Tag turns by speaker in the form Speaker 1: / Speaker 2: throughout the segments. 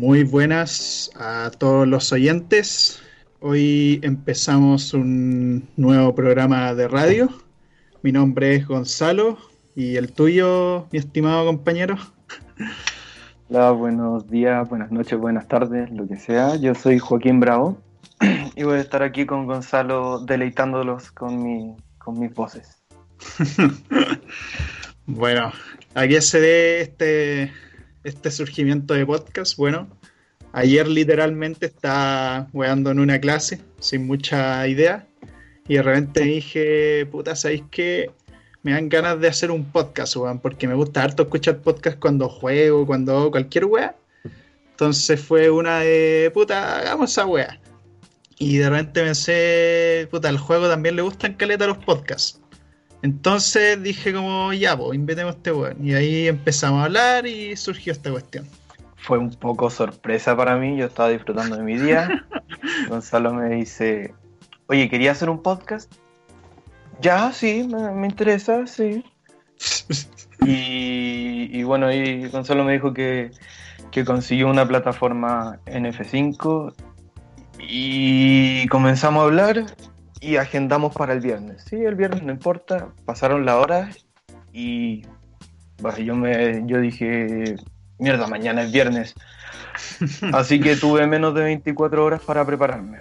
Speaker 1: Muy buenas a todos los oyentes. Hoy empezamos un nuevo programa de radio. Mi nombre es Gonzalo y el tuyo, mi estimado compañero.
Speaker 2: Hola, buenos días, buenas noches, buenas tardes, lo que sea. Yo soy Joaquín Bravo y voy a estar aquí con Gonzalo deleitándolos con, mi, con mis voces.
Speaker 1: bueno, ¿a qué se dé este, este surgimiento de podcast? Bueno, ayer literalmente estaba weando en una clase sin mucha idea y de repente dije, puta, ¿sabéis qué? Me dan ganas de hacer un podcast, weón, porque me gusta harto escuchar podcast cuando juego, cuando hago cualquier wea. Entonces fue una de, puta, hagamos esa wea. Y de repente pensé, puta, al juego también le gustan caleta los podcasts. Entonces dije como, ya, pues, invitemos a este weón. Y ahí empezamos a hablar y surgió esta cuestión.
Speaker 2: Fue un poco sorpresa para mí, yo estaba disfrutando de mi día. Gonzalo me dice, oye, ¿quería hacer un podcast? Ya, sí, me, interesa, sí. y, bueno, y Gonzalo me dijo que, que consiguió una plataforma NF5 y comenzamos a hablar y agendamos para el viernes. Sí, el viernes no importa, pasaron las horas y yo, me, yo dije, mierda, mañana es viernes. Así que tuve menos de 24 horas para prepararme.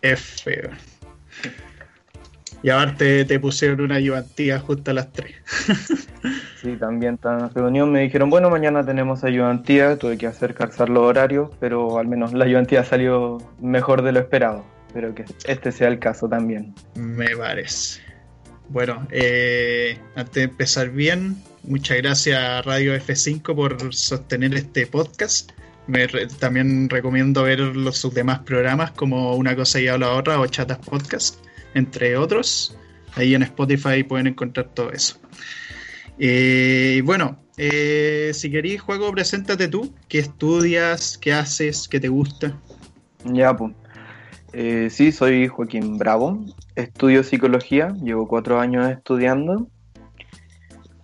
Speaker 1: Es feo. Y aparte te pusieron una ayudantía justo a las 3.
Speaker 2: sí, también están en la reunión. Me dijeron, bueno, mañana tenemos ayudantía. Tuve que hacer calzar los horarios, pero al menos la ayudantía salió mejor de lo esperado. Espero que este sea el caso también.
Speaker 1: Me parece. Bueno, eh, antes de empezar bien, muchas gracias a Radio F5 por sostener este podcast. Me también recomiendo ver los sus demás programas como Una cosa y habla otra o Chatas Podcast, entre otros. Ahí en Spotify pueden encontrar todo eso. Eh, bueno, eh, si queréis juego, preséntate tú. ¿Qué estudias? ¿Qué haces? ¿Qué te gusta?
Speaker 2: Ya, pues. Eh, sí, soy Joaquín Bravo. Estudio psicología. Llevo cuatro años estudiando.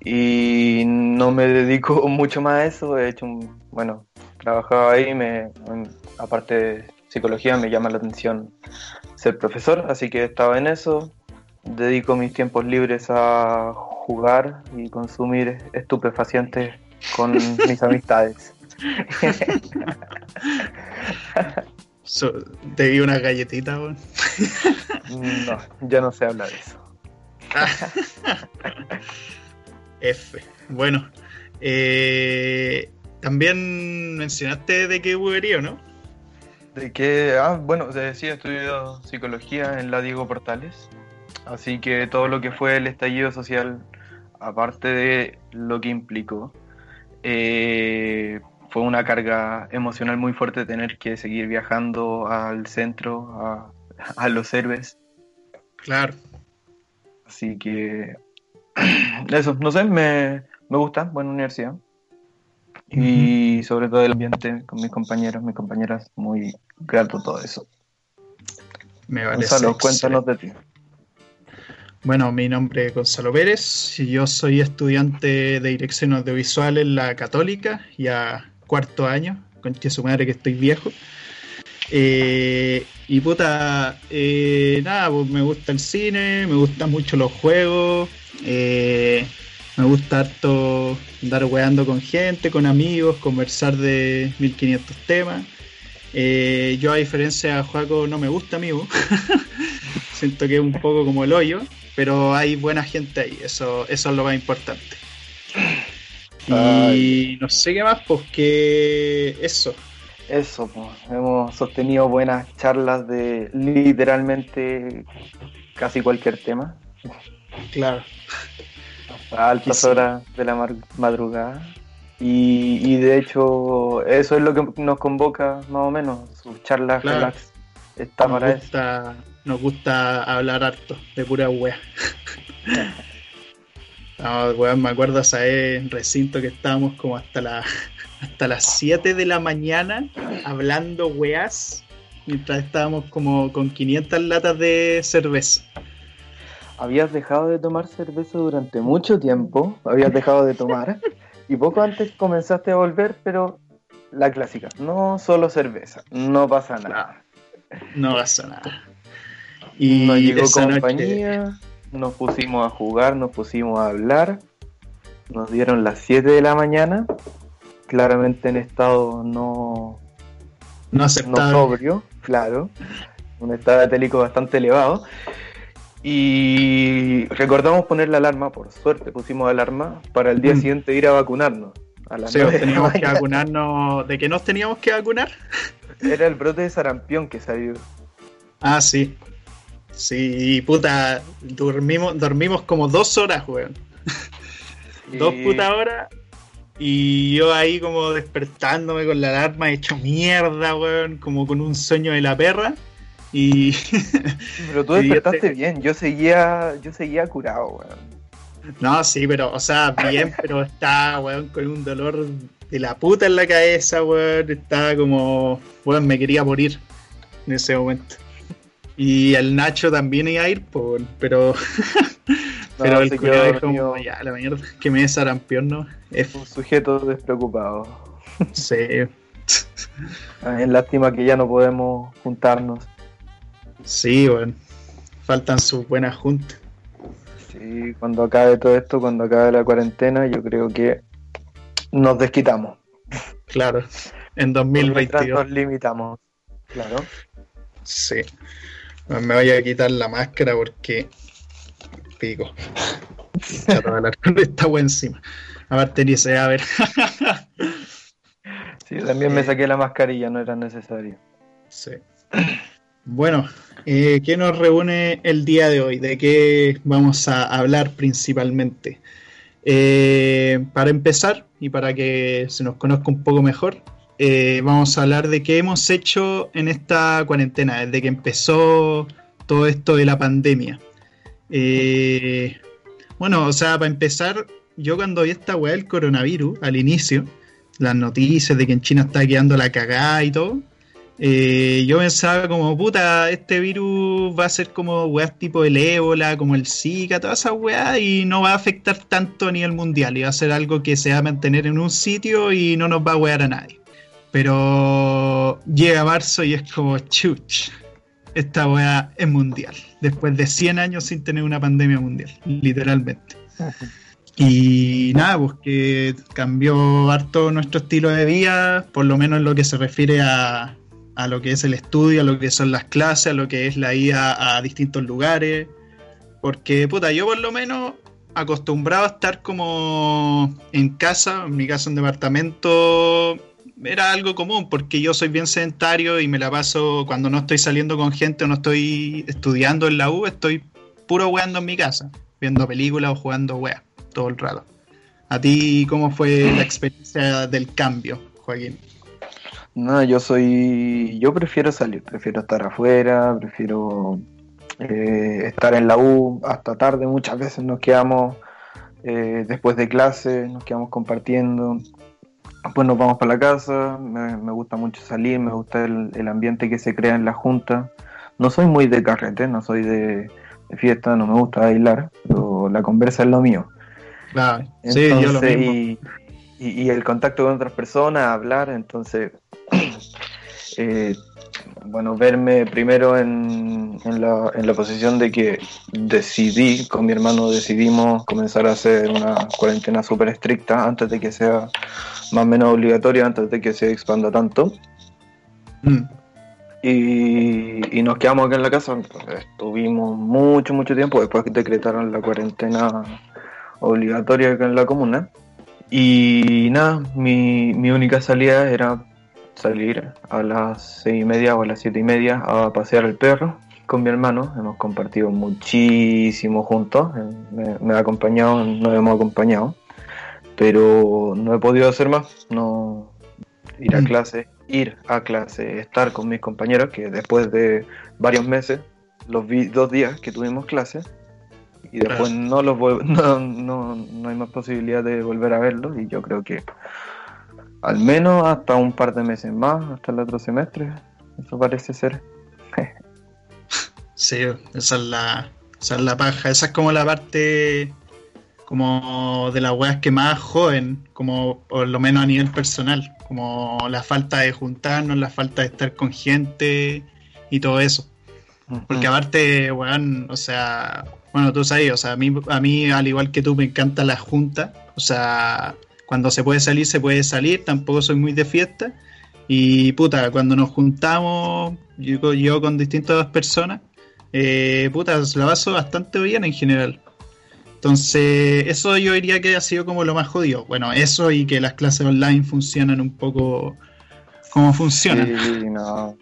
Speaker 2: Y no me dedico mucho más a eso. He hecho, un, bueno, trabajaba ahí. Me, aparte de psicología, me llama la atención ser profesor. Así que estaba en eso. Dedico mis tiempos libres a jugar y consumir estupefacientes con mis amistades.
Speaker 1: ¿Te di una galletita,
Speaker 2: No, ya no se habla de eso.
Speaker 1: F. Bueno, eh, también mencionaste de qué huevería, ¿no?
Speaker 2: De que, ah, bueno, sí, he estudiado psicología en la Diego Portales. Así que todo lo que fue el estallido social, aparte de lo que implicó, eh, fue una carga emocional muy fuerte tener que seguir viajando al centro, a, los héroes.
Speaker 1: Claro.
Speaker 2: Así que eso, no sé, me, gusta, buena universidad. Y sobre todo el ambiente con mis compañeros, mis compañeras, muy grato todo eso.
Speaker 1: Me Gonzalo,
Speaker 2: cuéntanos de ti.
Speaker 1: Bueno, mi nombre es Gonzalo Pérez y yo soy estudiante de dirección audiovisual en la Católica y a cuarto año, con que su madre que estoy viejo. Eh, y puta, eh, nada, pues me gusta el cine, me gustan mucho los juegos, eh, me gusta harto andar weando con gente, con amigos, conversar de 1500 temas. yo a diferencia de Juaco no me gusta amigo, siento que es un poco como el hoyo, pero hay buena gente ahí, eso, eso es lo más importante. Y no sé qué más, pues que eso.
Speaker 2: Eso, pues. Hemos sostenido buenas charlas de literalmente casi cualquier tema.
Speaker 1: Claro.
Speaker 2: A altas horas de la madrugada. Y, de hecho, eso es lo que nos convoca más o menos, sus charlas relax.
Speaker 1: Está nos, gusta, nos gusta hablar harto de pura wea. No, me acuerdo ese recinto que estábamos como hasta, la, hasta las 7 de la mañana hablando weas mientras estábamos como con 500 latas de cerveza.
Speaker 2: Habías dejado de tomar cerveza durante mucho tiempo, habías dejado de tomar y poco antes comenzaste a volver, pero la clásica, no solo cerveza, no pasa nada.
Speaker 1: No pasa nada.
Speaker 2: Y nos llegó compañía, nos pusimos a jugar, nos pusimos a hablar, nos dieron las 7 de la mañana, claramente en estado no,
Speaker 1: no,
Speaker 2: no sobrio, claro, un estado etélico bastante elevado. Y recordamos poner la alarma, por suerte pusimos alarma para el día mm. siguiente ir a vacunarnos.
Speaker 1: A las sí, teníamos que vacunarnos. ¿De qué nos teníamos que vacunar?
Speaker 2: Era el brote de sarampión que salió.
Speaker 1: Ah, sí. Sí, puta, dormimos, dormimos como dos horas, weón. Dos putas horas. Y yo ahí como despertándome con la alarma hecho mierda, weón, como con un sueño de la perra. Y.
Speaker 2: Pero tú despertaste bien, yo seguía, yo seguía curado, weón.
Speaker 1: No, sí, pero, o sea, bien, pero estaba, weón, con un dolor de la puta en la cabeza, weón. Estaba como, weón, me quería morir en ese momento. Y el Nacho también iba a ir, pero. pero el ya, la mierda, que me es sarampión, ¿no?
Speaker 2: Es un sujeto despreocupado.
Speaker 1: Sí.
Speaker 2: es lástima que ya no podemos juntarnos.
Speaker 1: Sí, bueno. Faltan sus buenas juntas.
Speaker 2: Sí, cuando acabe todo esto, cuando acabe la cuarentena, yo creo que nos desquitamos.
Speaker 1: Claro, en 2022.
Speaker 2: Nos limitamos, claro.
Speaker 1: Sí. Me voy a quitar la máscara porque pico. está buen encima. A ver, Tenise, a ver.
Speaker 2: sí, también me saqué la mascarilla, no era necesario.
Speaker 1: Sí. Bueno, eh, ¿qué nos reúne el día de hoy? ¿De qué vamos a hablar principalmente? Eh, para empezar, y para que se nos conozca un poco mejor, eh, vamos a hablar de qué hemos hecho en esta cuarentena, desde que empezó todo esto de la pandemia. bueno, o sea, para empezar, yo cuando vi esta weá del coronavirus al inicio, las noticias de que en China está quedando la cagada y todo, eh, yo pensaba como, puta, este virus va a ser como weas tipo el ébola, como el Zika, todas esas weas, y no va a afectar tanto a nivel mundial, y va a ser algo que se va a mantener en un sitio y no nos va a wear a nadie. Pero llega marzo y es como, chuch, esta wea es mundial, después de 100 años sin tener una pandemia mundial, literalmente. Y nada, pues que cambió harto nuestro estilo de vida, por lo menos en lo que se refiere a, a lo que es el estudio, a lo que son las clases, a lo que es la ida a distintos lugares. Porque, puta, yo por lo menos acostumbrado a estar como en casa, en mi casa en departamento, era algo común, porque yo soy bien sedentario y me la paso cuando no estoy saliendo con gente o no estoy estudiando en la U, estoy puro weando en mi casa, viendo películas o jugando wea todo el rato. ¿A ti cómo fue la experiencia del cambio, Joaquín?
Speaker 2: No, yo soy. Yo prefiero salir, prefiero estar afuera, prefiero eh, estar en la U hasta tarde. Muchas veces nos quedamos eh, después de clase, nos quedamos compartiendo. Después nos vamos para la casa. Me, gusta mucho salir, me gusta el, ambiente que se crea en la junta. No soy muy de carrete, no soy de, fiesta, no me gusta bailar, pero la conversa es lo mío.
Speaker 1: Claro, sí, yo lo mismo.
Speaker 2: y, el contacto con otras personas, hablar, entonces eh, bueno, verme primero en, la, posición de que decidí, con mi hermano decidimos comenzar a hacer una cuarentena súper estricta antes de que sea más o menos obligatoria, antes de que se expanda tanto. Mm. Y, nos quedamos acá en la casa, estuvimos mucho, mucho tiempo después que decretaron la cuarentena obligatoria acá en la comuna. Y nada, mi, mi única salida era salir a las seis y media o a las siete y media a pasear el perro con mi hermano. Hemos compartido muchísimo juntos. Me, ha acompañado, nos hemos acompañado. Pero no he podido hacer más. No ir a mm. clase, ir a clase, estar con mis compañeros que después de varios meses los vi dos días que tuvimos clase y después no los no, no, no hay más posibilidad de volver a verlos y yo creo que al menos hasta un par de meses más, hasta el otro semestre. Eso parece ser.
Speaker 1: sí, esa es la, esa es la paja. Esa es como la parte como de las weas que más joden, como por lo menos a nivel personal, como la falta de juntarnos, la falta de estar con gente y todo eso. Porque aparte, weón, o sea, bueno, tú sabes, o sea, a mí, a mí al igual que tú me encanta la junta, o sea, cuando se puede salir, se puede salir, tampoco soy muy de fiesta. Y puta, cuando nos juntamos, yo, con distintas personas, eh, puta, la paso bastante bien en general. Entonces, eso yo diría que ha sido como lo más jodido. Bueno, eso y que las clases online funcionan un poco como funcionan.
Speaker 2: Sí, no,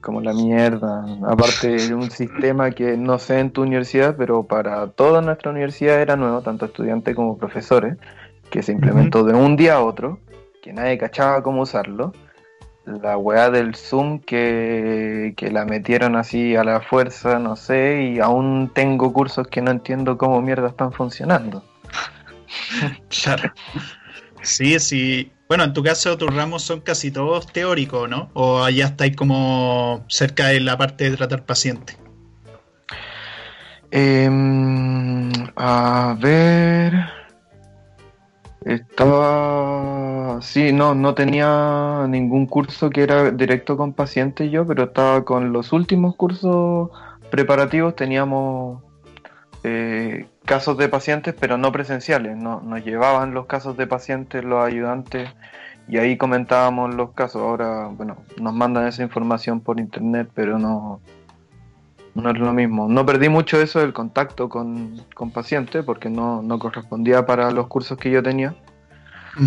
Speaker 2: como la mierda. Aparte de un sistema que no sé en tu universidad, pero para toda nuestra universidad era nuevo, tanto estudiantes como profesores, que se implementó de un día a otro, que nadie cachaba cómo usarlo la weá del Zoom que, la metieron así a la fuerza, no sé, y aún tengo cursos que no entiendo cómo mierda están funcionando.
Speaker 1: claro. Sí, sí. Bueno, en tu caso tus ramos son casi todos teóricos, ¿no? O allá estáis como cerca de la parte de tratar pacientes.
Speaker 2: Em, a ver. Estaba, sí, no, no tenía ningún curso que era directo con pacientes yo, pero estaba con los últimos cursos preparativos, teníamos eh, casos de pacientes, pero no presenciales, no, nos llevaban los casos de pacientes los ayudantes y ahí comentábamos los casos. Ahora, bueno, nos mandan esa información por internet, pero no, no es lo mismo. No perdí mucho eso del contacto con, con pacientes porque no, no, correspondía para los cursos que yo tenía.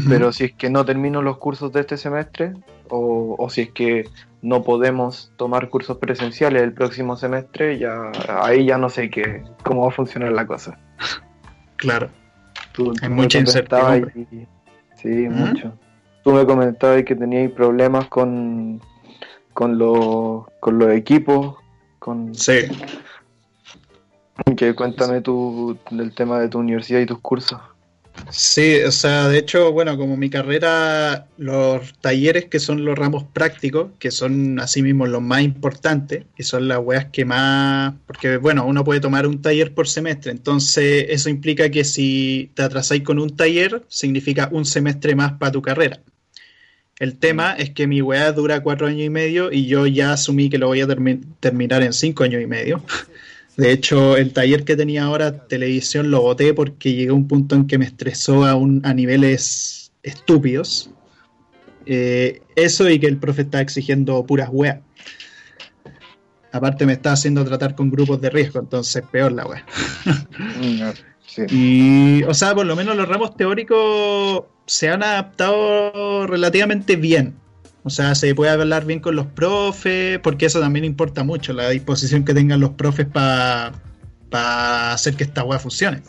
Speaker 2: Pero si es que no termino los cursos de este semestre o, o, si es que no podemos tomar cursos presenciales el próximo semestre, ya ahí ya no sé qué, cómo va a funcionar la cosa.
Speaker 1: Claro.
Speaker 2: Tú, Hay mucha incertidumbre. sí, mucho. Tú me comentabas que teníais problemas con, con, los, con los equipos, con...
Speaker 1: Sí.
Speaker 2: Que cuéntame tú del tema de tu universidad y tus cursos.
Speaker 1: Sí, o sea, de hecho, bueno, como mi carrera, los talleres que son los ramos prácticos, que son así mismo los más importantes, que son las weas que más, porque bueno, uno puede tomar un taller por semestre, entonces eso implica que si te atrasáis con un taller, significa un semestre más para tu carrera. El tema es que mi weá dura cuatro años y medio y yo ya asumí que lo voy a terminar en cinco años y medio. De hecho, el taller que tenía ahora, televisión, lo boté porque llegué a un punto en que me estresó a, un, a niveles estúpidos. Eh, eso y que el profe está exigiendo puras weas. Aparte me está haciendo tratar con grupos de riesgo, entonces peor la wea. Mm, y, o sea, por lo menos los ramos teóricos se han adaptado relativamente bien. O sea, se puede hablar bien con los profes, porque eso también importa mucho, la disposición que tengan los profes para hacer que esta web funcione.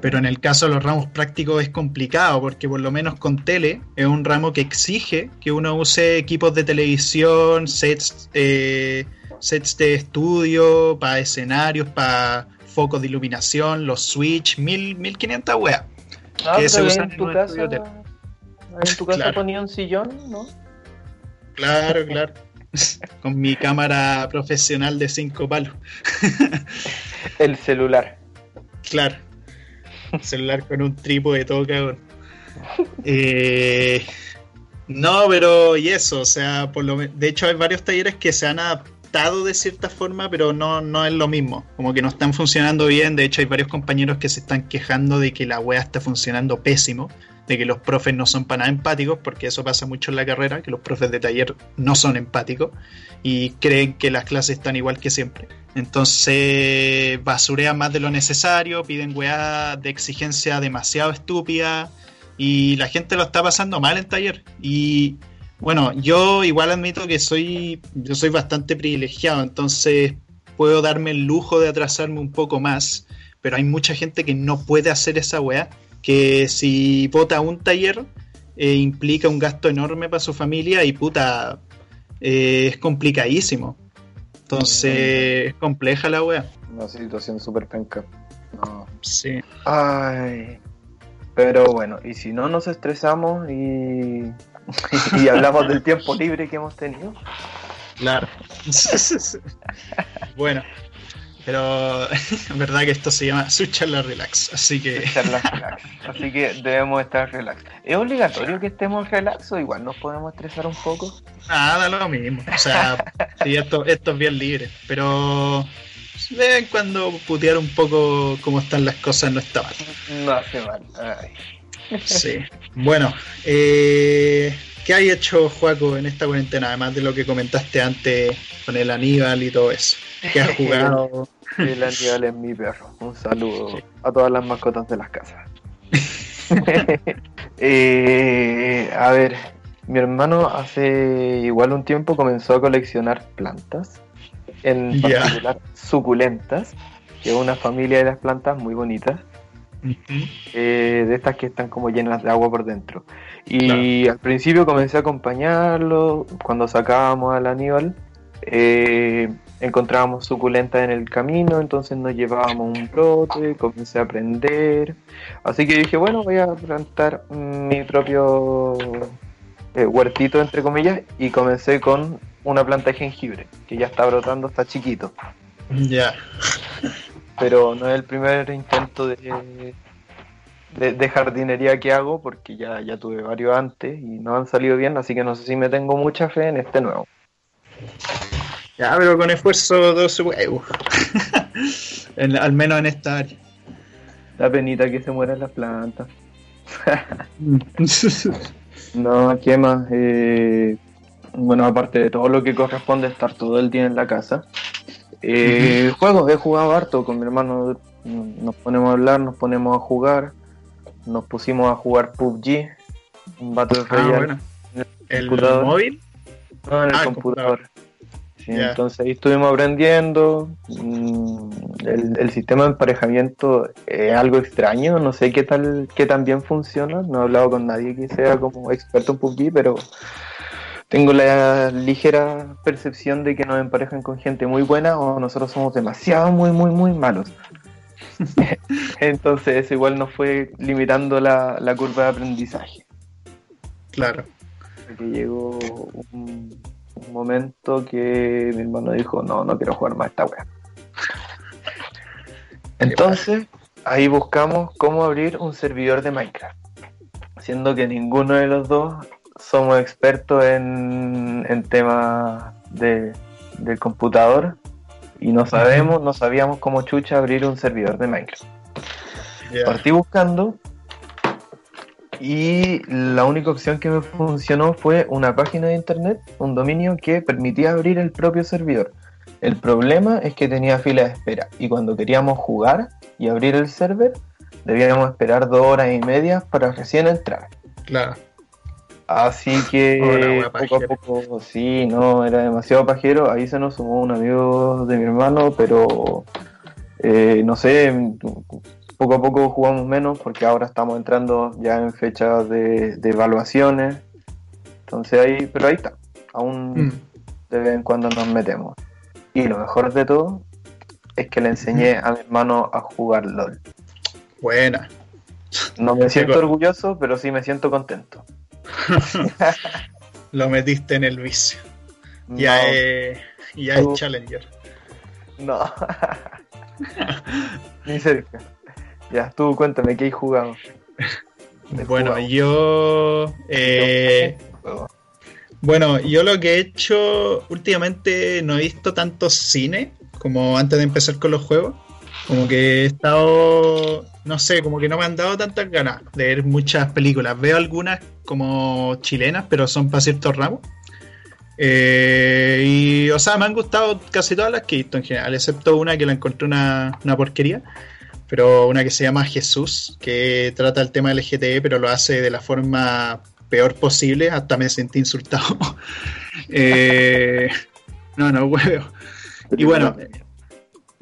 Speaker 1: Pero en el caso de los ramos prácticos es complicado, porque por lo menos con tele es un ramo que exige que uno use equipos de televisión, sets, eh, sets de estudio, para escenarios, para focos de iluminación, los switch, mil, 1500 weas.
Speaker 2: Ah, que se usan en tu casa. En tu casa ponía un sillón, ¿no?
Speaker 1: Claro, claro. Con mi cámara profesional de cinco palos.
Speaker 2: El celular.
Speaker 1: Claro. celular con un trípode todo cagón. Eh, no, pero y eso, o sea, por lo de hecho hay varios talleres que se han adaptado de cierta forma, pero no, no es lo mismo. Como que no están funcionando bien. De hecho, hay varios compañeros que se están quejando de que la web está funcionando pésimo de que los profes no son para nada empáticos, porque eso pasa mucho en la carrera, que los profes de taller no son empáticos y creen que las clases están igual que siempre. Entonces basurean más de lo necesario, piden weá de exigencia demasiado estúpida y la gente lo está pasando mal en taller. Y bueno, yo igual admito que soy, yo soy bastante privilegiado, entonces puedo darme el lujo de atrasarme un poco más, pero hay mucha gente que no puede hacer esa weá que si vota un taller eh, implica un gasto enorme para su familia y puta, eh, es complicadísimo. Entonces es compleja la wea.
Speaker 2: Una situación súper penca.
Speaker 1: Sí.
Speaker 2: Ay. Pero bueno, y si no nos estresamos y, y hablamos del tiempo libre que hemos tenido.
Speaker 1: Claro. bueno, pero en verdad que esto se llama su charla relax, así que...
Speaker 2: relax. Así que debemos estar relax. ¿Es obligatorio que estemos relax o igual nos podemos estresar un poco?
Speaker 1: Nada, lo mismo. O sea, sí, esto, esto es bien libre, pero de vez en cuando putear un poco cómo están las cosas no está mal.
Speaker 2: No hace mal.
Speaker 1: Sí. Bueno, eh, ¿qué hay hecho Juaco en esta cuarentena? Además de lo que comentaste antes con el Aníbal y todo eso. ¿Qué has jugado?
Speaker 2: el Aníbal es mi perro. Un saludo a todas las mascotas de las casas. Eh, a ver, mi hermano hace igual un tiempo comenzó a coleccionar plantas en particular suculentas, que es una familia de las plantas muy bonitas. Eh, de estas que están como llenas de agua por dentro. Y al principio comencé a acompañarlo cuando sacábamos al Aníbal. Eh, encontrábamos suculentas en el camino, entonces nos llevábamos un brote, comencé a aprender. Así que dije, bueno, voy a plantar mi propio eh, huertito, entre comillas, y comencé con una planta de jengibre, que ya está brotando, está chiquito.
Speaker 1: Ya.
Speaker 2: Pero no es el primer intento de, de, jardinería que hago, porque ya, ya tuve varios antes y no han salido bien, así que no sé si me tengo mucha fe en este nuevo.
Speaker 1: Ya, pero con esfuerzo dos huevos. al menos en esta área.
Speaker 2: La penita que se mueran las plantas. no, ¿qué más? Eh, bueno, aparte de todo lo que corresponde estar todo el día en la casa. Eh, Juegos, he jugado harto con mi hermano. Nos ponemos a hablar, nos ponemos a jugar. Nos pusimos a jugar PUBG, un Battle
Speaker 1: ah, Royale. ¿El, móvil?
Speaker 2: No, en el ah, computador. Entonces ahí estuvimos aprendiendo. Mm, el, el, sistema de emparejamiento es algo extraño, no sé qué tal, qué tan bien funciona. No he hablado con nadie que sea como experto en PUBG, pero tengo la ligera percepción de que nos emparejan con gente muy buena o nosotros somos demasiado, muy, muy, muy malos. Entonces eso igual nos fue limitando la, curva de aprendizaje.
Speaker 1: Claro.
Speaker 2: Que llegó un, momento que mi hermano dijo, no, no quiero jugar más esta wea. Entonces, ahí buscamos cómo abrir un servidor de Minecraft. Siendo que ninguno de los dos somos expertos en, en temas de, del computador y no sabemos, no sabíamos cómo chucha abrir un servidor de Minecraft. Partí buscando y la única opción que me funcionó fue una página de internet, un dominio que permitía abrir el propio servidor. El problema es que tenía fila de espera y cuando queríamos jugar y abrir el server, debíamos esperar dos horas y media para recién entrar.
Speaker 1: Claro.
Speaker 2: Así que poco a poco, sí, no, era demasiado pajero. Ahí se nos sumó un amigo de mi hermano, pero eh, no sé, poco a poco jugamos menos porque ahora estamos entrando ya en fechas de, evaluaciones. Entonces ahí, pero ahí está. Aún mm. de vez en cuando nos metemos. Y lo mejor de todo es que le enseñé a mi hermano a jugar LOL.
Speaker 1: Buena.
Speaker 2: No me siento orgulloso, pero sí me siento contento.
Speaker 1: Lo metiste en el vicio. Ya, es, ya es Challenger.
Speaker 2: No. Ni cerca. Ya, tú cuéntame, ¿qué hay jugado?
Speaker 1: Bueno, yo. Eh, bueno, yo lo que he hecho últimamente no he visto tanto cine como antes de empezar con los juegos. Como que he estado, no sé, como que no me han dado tantas ganas de ver muchas películas. Veo algunas como chilenas, pero son para ciertos ramos. Eh, y, o sea, me han gustado casi todas las que he visto en general, excepto una que la encontré una, una porquería, pero una que se llama Jesús, que trata el tema del LGTB, pero lo hace de la forma peor posible, hasta me sentí insultado. eh, no, no, huevo. Y bueno,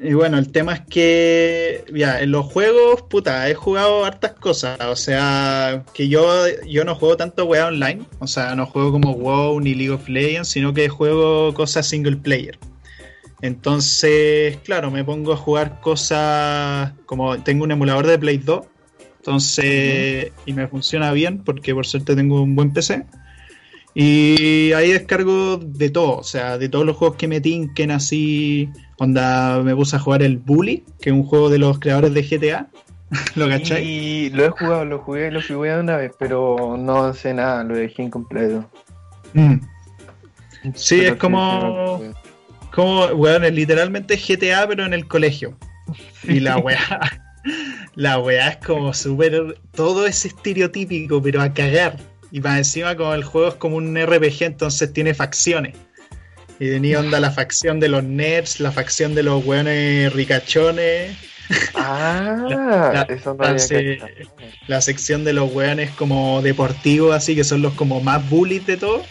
Speaker 1: y bueno, el tema es que, ya, en los juegos, puta, he jugado hartas cosas. O sea, que yo, yo no juego tanto weá online. O sea, no juego como WoW ni League of Legends, sino que juego cosas single player. Entonces, claro, me pongo a jugar cosas como tengo un emulador de Play 2. Entonces, y me funciona bien porque por suerte tengo un buen PC. Y ahí descargo de todo, o sea, de todos los juegos que me tinquen así Onda, me puse a jugar el Bully, que es un juego de los creadores de GTA. ¿Lo cachai?
Speaker 2: Y lo he jugado, lo jugué, lo jugué una vez, pero no sé nada, lo dejé incompleto.
Speaker 1: Mm. Sí,
Speaker 2: Pero
Speaker 1: es como,
Speaker 2: sí,
Speaker 1: como, weón, es literalmente GTA, pero en el colegio. Y la weá, la weá es como súper, todo es estereotípico, pero a cagar. Y más encima como el juego es como un RPG, entonces tiene facciones. Y tenía onda la facción de los nerds, la facción de los weones ricachones,
Speaker 2: Ah,
Speaker 1: La-
Speaker 2: eso no
Speaker 1: la- se-
Speaker 2: cachado.
Speaker 1: la sección de los weones como deportivos, así que son los como más bullies de todo.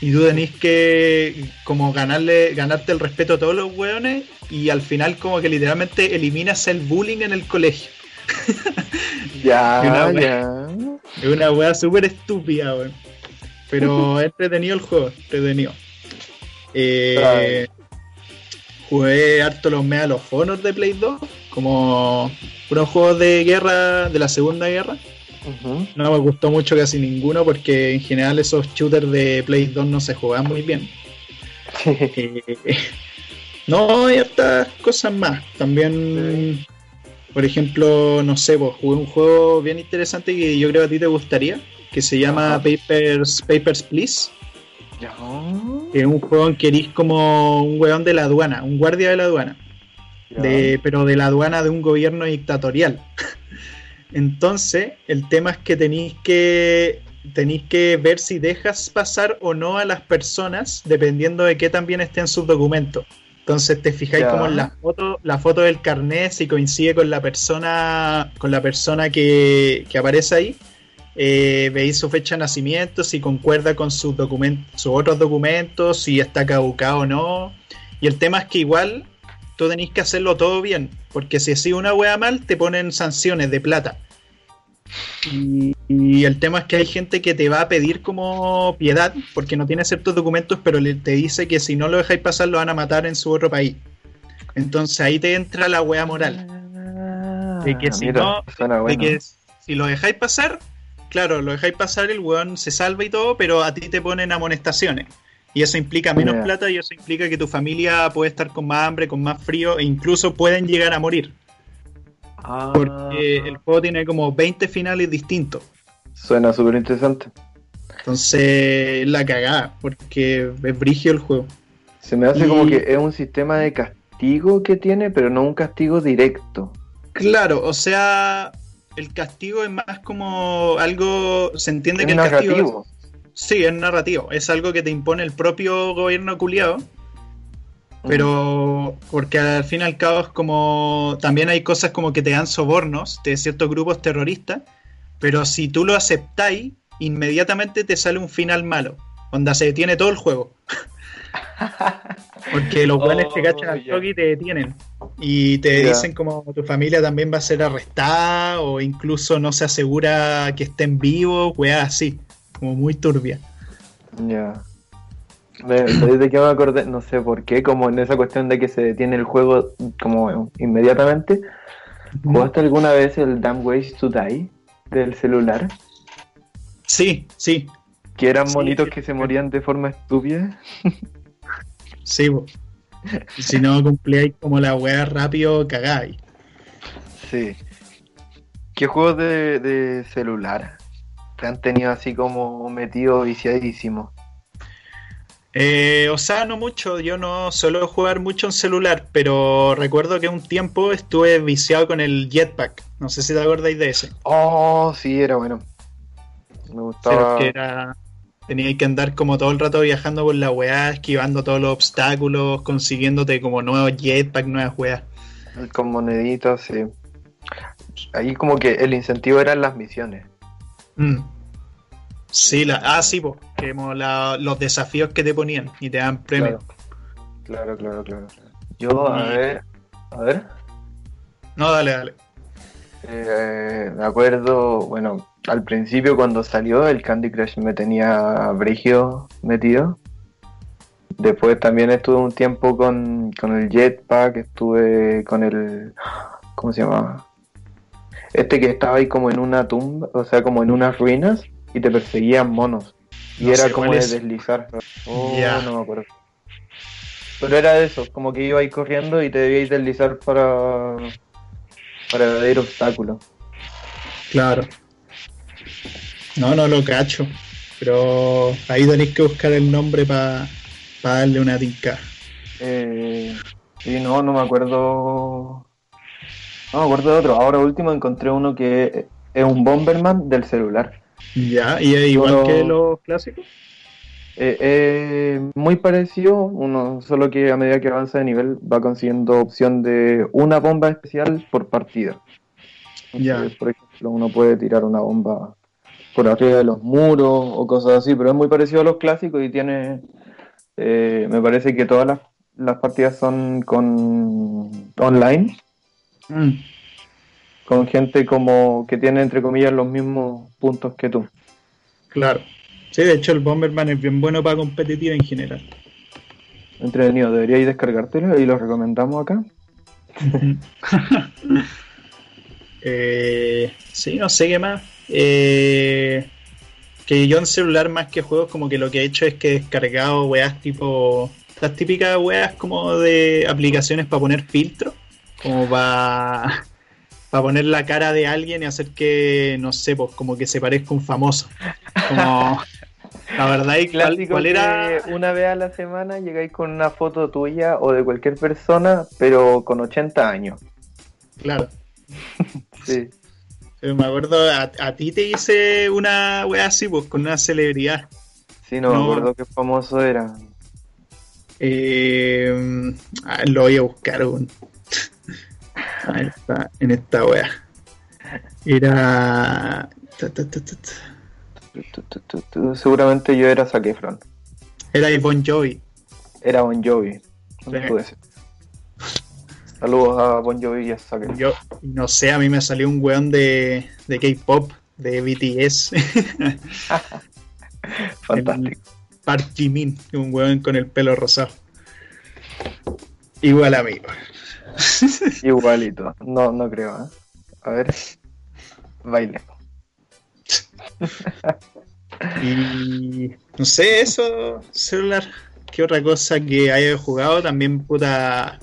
Speaker 1: Y tú tenés que como ganarle, ganarte el respeto a todos los weones y al final como que literalmente eliminas el bullying en el colegio.
Speaker 2: Ya,
Speaker 1: Y
Speaker 2: ya.
Speaker 1: Es una wea súper estúpida, weón. Pero es entretenido el juego, entretenido. Eh, jugué harto los Medal of Honor de Play 2, como unos juegos de guerra, de la Segunda Guerra. No me gustó mucho casi ninguno porque en general esos shooters de Play 2 no se juegan muy bien. Eh, no, hay hartas cosas más. También, por ejemplo, no sé, pues, jugué un juego bien interesante que yo creo a ti te gustaría, que se llama
Speaker 2: Ajá.
Speaker 1: Papers, Papers, Please.
Speaker 2: Ya.
Speaker 1: Es un juego en que eres como un weón de la aduana, un guardia de la aduana, de, pero de la aduana de un gobierno dictatorial. Entonces, el tema es que tenéis que tenéis que ver si dejas pasar o no a las personas dependiendo de qué también estén sus documentos. Entonces te fijáis
Speaker 2: Ya.
Speaker 1: como en la foto, la foto del carnet, si coincide con la persona, con la persona que, que aparece ahí, eh, veis su fecha de nacimiento, si concuerda con sus documentos, sus otros documentos, si está caducado o no. Y el tema es que igual tú tenéis que hacerlo todo bien, porque si así una wea mal, te ponen sanciones de plata. Y, y el tema es que hay gente que te va a pedir como piedad, porque no tiene ciertos documentos, pero te dice que si no lo dejáis pasar, lo van a matar en su otro país. Entonces ahí te entra la wea moral. De que si no- De que si lo dejáis pasar, claro, lo dejáis pasar, el weón se salva y todo, pero a ti te ponen amonestaciones. Y eso implica menos plata y eso implica que tu familia puede estar con más hambre, con más frío e incluso pueden llegar a morir.
Speaker 2: Ah,
Speaker 1: Porque el juego tiene como 20 finales distintos.
Speaker 2: Suena súper interesante.
Speaker 1: Entonces, la cagada, porque es brigio el juego.
Speaker 2: Se me hace
Speaker 1: Y-
Speaker 2: como que es un sistema de castigo que tiene, pero no un castigo directo.
Speaker 1: Claro, o sea, el castigo es más como algo. Se entiende
Speaker 2: Es
Speaker 1: que el castigo.
Speaker 2: narrativo.
Speaker 1: Sí, es narrativo. Es algo que te impone el propio gobierno culiado. Pero porque al fin y al cabo es como también hay cosas como que te dan sobornos de ciertos grupos terroristas, pero si tú lo aceptáis, inmediatamente te sale un final malo, donde se detiene todo el juego. porque los buenos te
Speaker 2: Oh,
Speaker 1: cachan al toque y te detienen. Y te dicen como tu familia también va a ser arrestada o incluso no se asegura que estén vivos, weá así, como muy turbia.
Speaker 2: Ya. Me- ¿Sabes de qué me acordé? No sé por qué, como en esa cuestión de que se detiene el juego como inmediatamente. ¿Jugaste alguna vez el Damn Ways to Die del celular?
Speaker 1: Sí, sí,
Speaker 2: Que eran
Speaker 1: Sí,
Speaker 2: monitos que se morían de forma estúpida.
Speaker 1: Sí, si no cumplíais como la weá rápido, cagáis.
Speaker 2: Sí. ¿Qué juegos de, de celular te han tenido así como metido viciadísimo?
Speaker 1: Eh, o sea, no mucho. Yo no suelo jugar mucho en celular, pero recuerdo que un tiempo estuve viciado con el Jetpack. No sé si te acordáis de ese.
Speaker 2: Oh, sí, era bueno. Me gustaba.
Speaker 1: porque era. Teníais que andar como todo el rato viajando por la weá, esquivando todos los obstáculos, consiguiéndote como nuevos jetpack, nuevas weas.
Speaker 2: Con moneditas, sí. Ahí como que el incentivo eran las misiones.
Speaker 1: Mm. Sí, la, ah, sí, pues, como la- los desafíos que te ponían y te dan premios.
Speaker 2: Claro, claro, claro. claro. Yo, a
Speaker 1: Y-
Speaker 2: ver, a ver,
Speaker 1: No, dale, dale.
Speaker 2: eh, me acuerdo, bueno, al principio cuando salió el Candy Crush me tenía brigio metido. Después también estuve un tiempo con, con el Jetpack, estuve con el... ¿Cómo se llamaba? Este que estaba ahí como en una tumba, o sea, como en unas ruinas y te perseguían monos. Y
Speaker 1: No
Speaker 2: era
Speaker 1: sé
Speaker 2: como de
Speaker 1: es.
Speaker 2: deslizar. Oh,
Speaker 1: Ya.
Speaker 2: no me acuerdo. Pero era eso, como que iba ahí corriendo y te debíais deslizar para, para evadir obstáculos.
Speaker 1: Claro. No, no lo cacho. Pero ahí tenéis que buscar el nombre para darle una tinca.
Speaker 2: Eh, sí, no, no me acuerdo. No me acuerdo de otro. Ahora último encontré uno que es un Bomberman del celular.
Speaker 1: Ya, y es igual que los clásicos.
Speaker 2: Eh, muy parecido, uno solo que a medida que avanza de nivel va consiguiendo opción de una bomba especial por partida.
Speaker 1: Ya.
Speaker 2: Por ejemplo, uno puede tirar una bomba por arriba de los muros o cosas así, pero es muy parecido a los clásicos y tiene, eh, me parece que todas las, las, partidas son con online,
Speaker 1: mm.
Speaker 2: Con gente como que tiene entre comillas los mismos puntos que tú.
Speaker 1: Claro. Sí, de hecho el Bomberman es bien bueno para competitiva en general.
Speaker 2: Entretenido, deberíais descargártelo y lo recomendamos acá.
Speaker 1: eh, sí, no sé qué más. Eh, que yo en celular más que juegos como que lo que he hecho es que he descargado weas tipo... Las típicas weas como de aplicaciones para poner filtro. Como para... Para poner la cara de alguien y hacer que, no sé, pues como que se parezca un famoso. Como... La verdad, y cuál, cuál era.
Speaker 2: Una vez a la semana llegáis con una foto tuya o de cualquier persona, pero con 80 años.
Speaker 1: Claro.
Speaker 2: sí.
Speaker 1: Me acuerdo, a, ti te hice una wea así, pues, con una celebridad.
Speaker 2: Sí, no, me acuerdo qué famoso era.
Speaker 1: Eh, lo voy a buscar, un... Está, en esta wea. Era.
Speaker 2: Seguramente yo era Zac
Speaker 1: Era Bon Jovi.
Speaker 2: Era Bon Jovi. Sí. Saludos a Bon Jovi y a Zac
Speaker 1: Yo no sé, a mí me salió un weón de, de K-pop, de BTS.
Speaker 2: Fantástico.
Speaker 1: Park Jimin, un weón con el pelo rosado. Igual amigo.
Speaker 2: Igualito. No, no creo, ¿eh? A ver. Baile.
Speaker 1: y no sé, eso, celular. ¿Qué otra cosa que haya jugado? También, puta.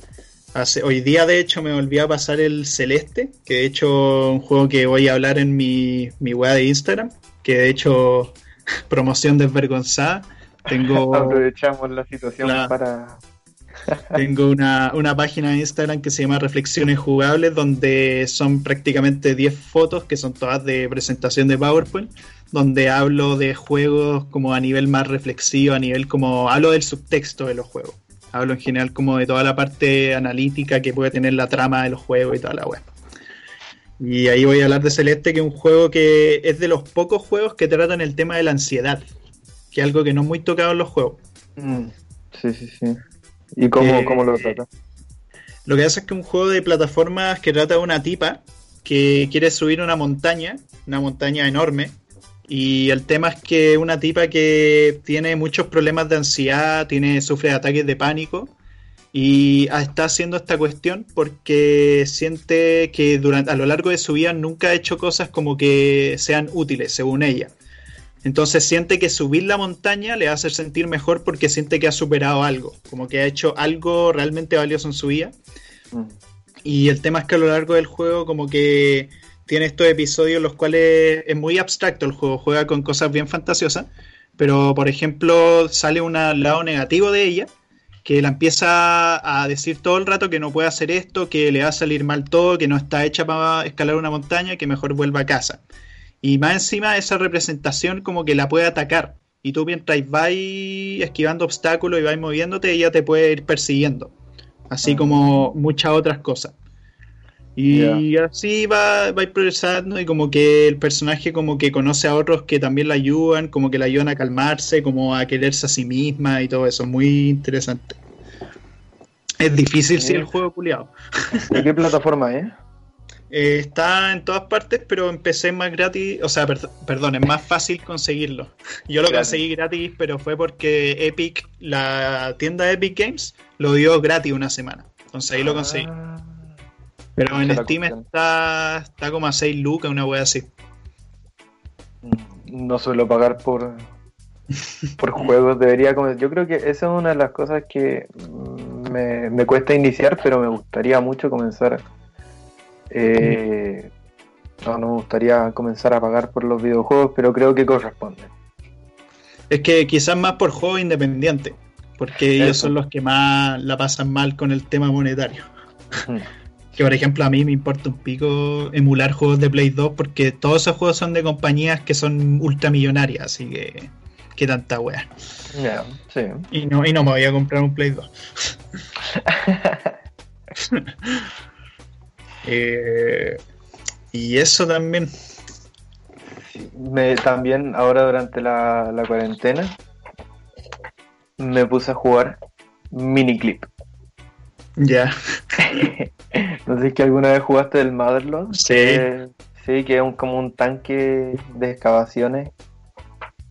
Speaker 1: Hace, hoy día, de hecho, me volví a pasar el Celeste, que de hecho un juego que voy a hablar en mi, mi web de Instagram, que de hecho, promoción desvergonzada. Tengo.
Speaker 2: Aprovechamos la situación para.
Speaker 1: Tengo una, una, página de Instagram que se llama Reflexiones Jugables, donde son prácticamente 10 fotos, que son todas de presentación de PowerPoint, donde hablo de juegos como a nivel más reflexivo, a nivel como hablo del subtexto de los juegos. Hablo en general como de toda la parte analítica que puede tener la trama de los juegos y toda la web. Y ahí voy a hablar de Celeste, que es un juego que es de los pocos juegos que tratan el tema de la ansiedad, que es algo que no es muy tocado en los juegos.
Speaker 2: Mm, sí, sí, sí. ¿Y cómo, eh, cómo lo trata?
Speaker 1: Lo que hace es que un juego de plataformas que trata de una tipa que quiere subir una montaña, una montaña enorme, y el tema es que una tipa que tiene muchos problemas de ansiedad, tiene, sufre de ataques de pánico y está haciendo esta cuestión porque siente que durante, a lo largo de su vida nunca ha hecho cosas como que sean útiles, según ella. Entonces siente que subir la montaña le hace sentir mejor porque siente que ha superado algo, como que ha hecho algo realmente valioso en su vida. Mm. Y el tema es que a lo largo del juego como que tiene estos episodios los cuales es muy abstracto el juego, juega con cosas bien fantasiosas, pero por ejemplo sale un lado negativo de ella, que la empieza a decir todo el rato que no puede hacer esto, que le va a salir mal todo, que no está hecha para escalar una montaña, que mejor vuelva a casa. Y más encima esa representación como que la puede atacar. Y tú mientras vas esquivando obstáculos y vas moviéndote, ella te puede ir persiguiendo. Así como muchas otras cosas. Y así va, va progresando y como que el personaje como que conoce a otros que también la ayudan, como que la ayudan a calmarse, como a quererse a sí misma y todo eso. Muy interesante. Es difícil si el juego culiado.
Speaker 2: ¿De qué plataforma es?
Speaker 1: Eh, está en todas partes, pero empecé más gratis, o sea, perdón, es más fácil conseguirlo. Yo lo conseguí gratis, pero fue porque Epic, la tienda Epic Games, lo dio gratis una semana. Entonces ahí lo conseguí. Ah. Pero en Steam está, está como a 6 lucas, una wea así.
Speaker 2: Mm, no suelo pagar por, por juegos, debería Yo creo que esa es una de las cosas que mm, me, me cuesta iniciar, pero me gustaría mucho comenzar. Eh, no, no me gustaría comenzar a pagar por los videojuegos, pero creo que corresponde.
Speaker 1: Es que quizás más por juego independiente, porque ellos son los que más la pasan mal con el tema monetario. que por ejemplo a mí me importa un pico emular juegos de Play 2 porque todos esos juegos son de compañías que son ultramillonarias, así que qué tanta wea.
Speaker 2: sí.
Speaker 1: Y no, y no me voy a comprar un Play 2. Eh, y eso también.
Speaker 2: Me, también ahora durante la, la cuarentena me puse a jugar miniclip.
Speaker 1: Ya.
Speaker 2: no sé si que alguna vez jugaste del Motherlord.
Speaker 1: Sí.
Speaker 2: sí, que es como un tanque de excavaciones.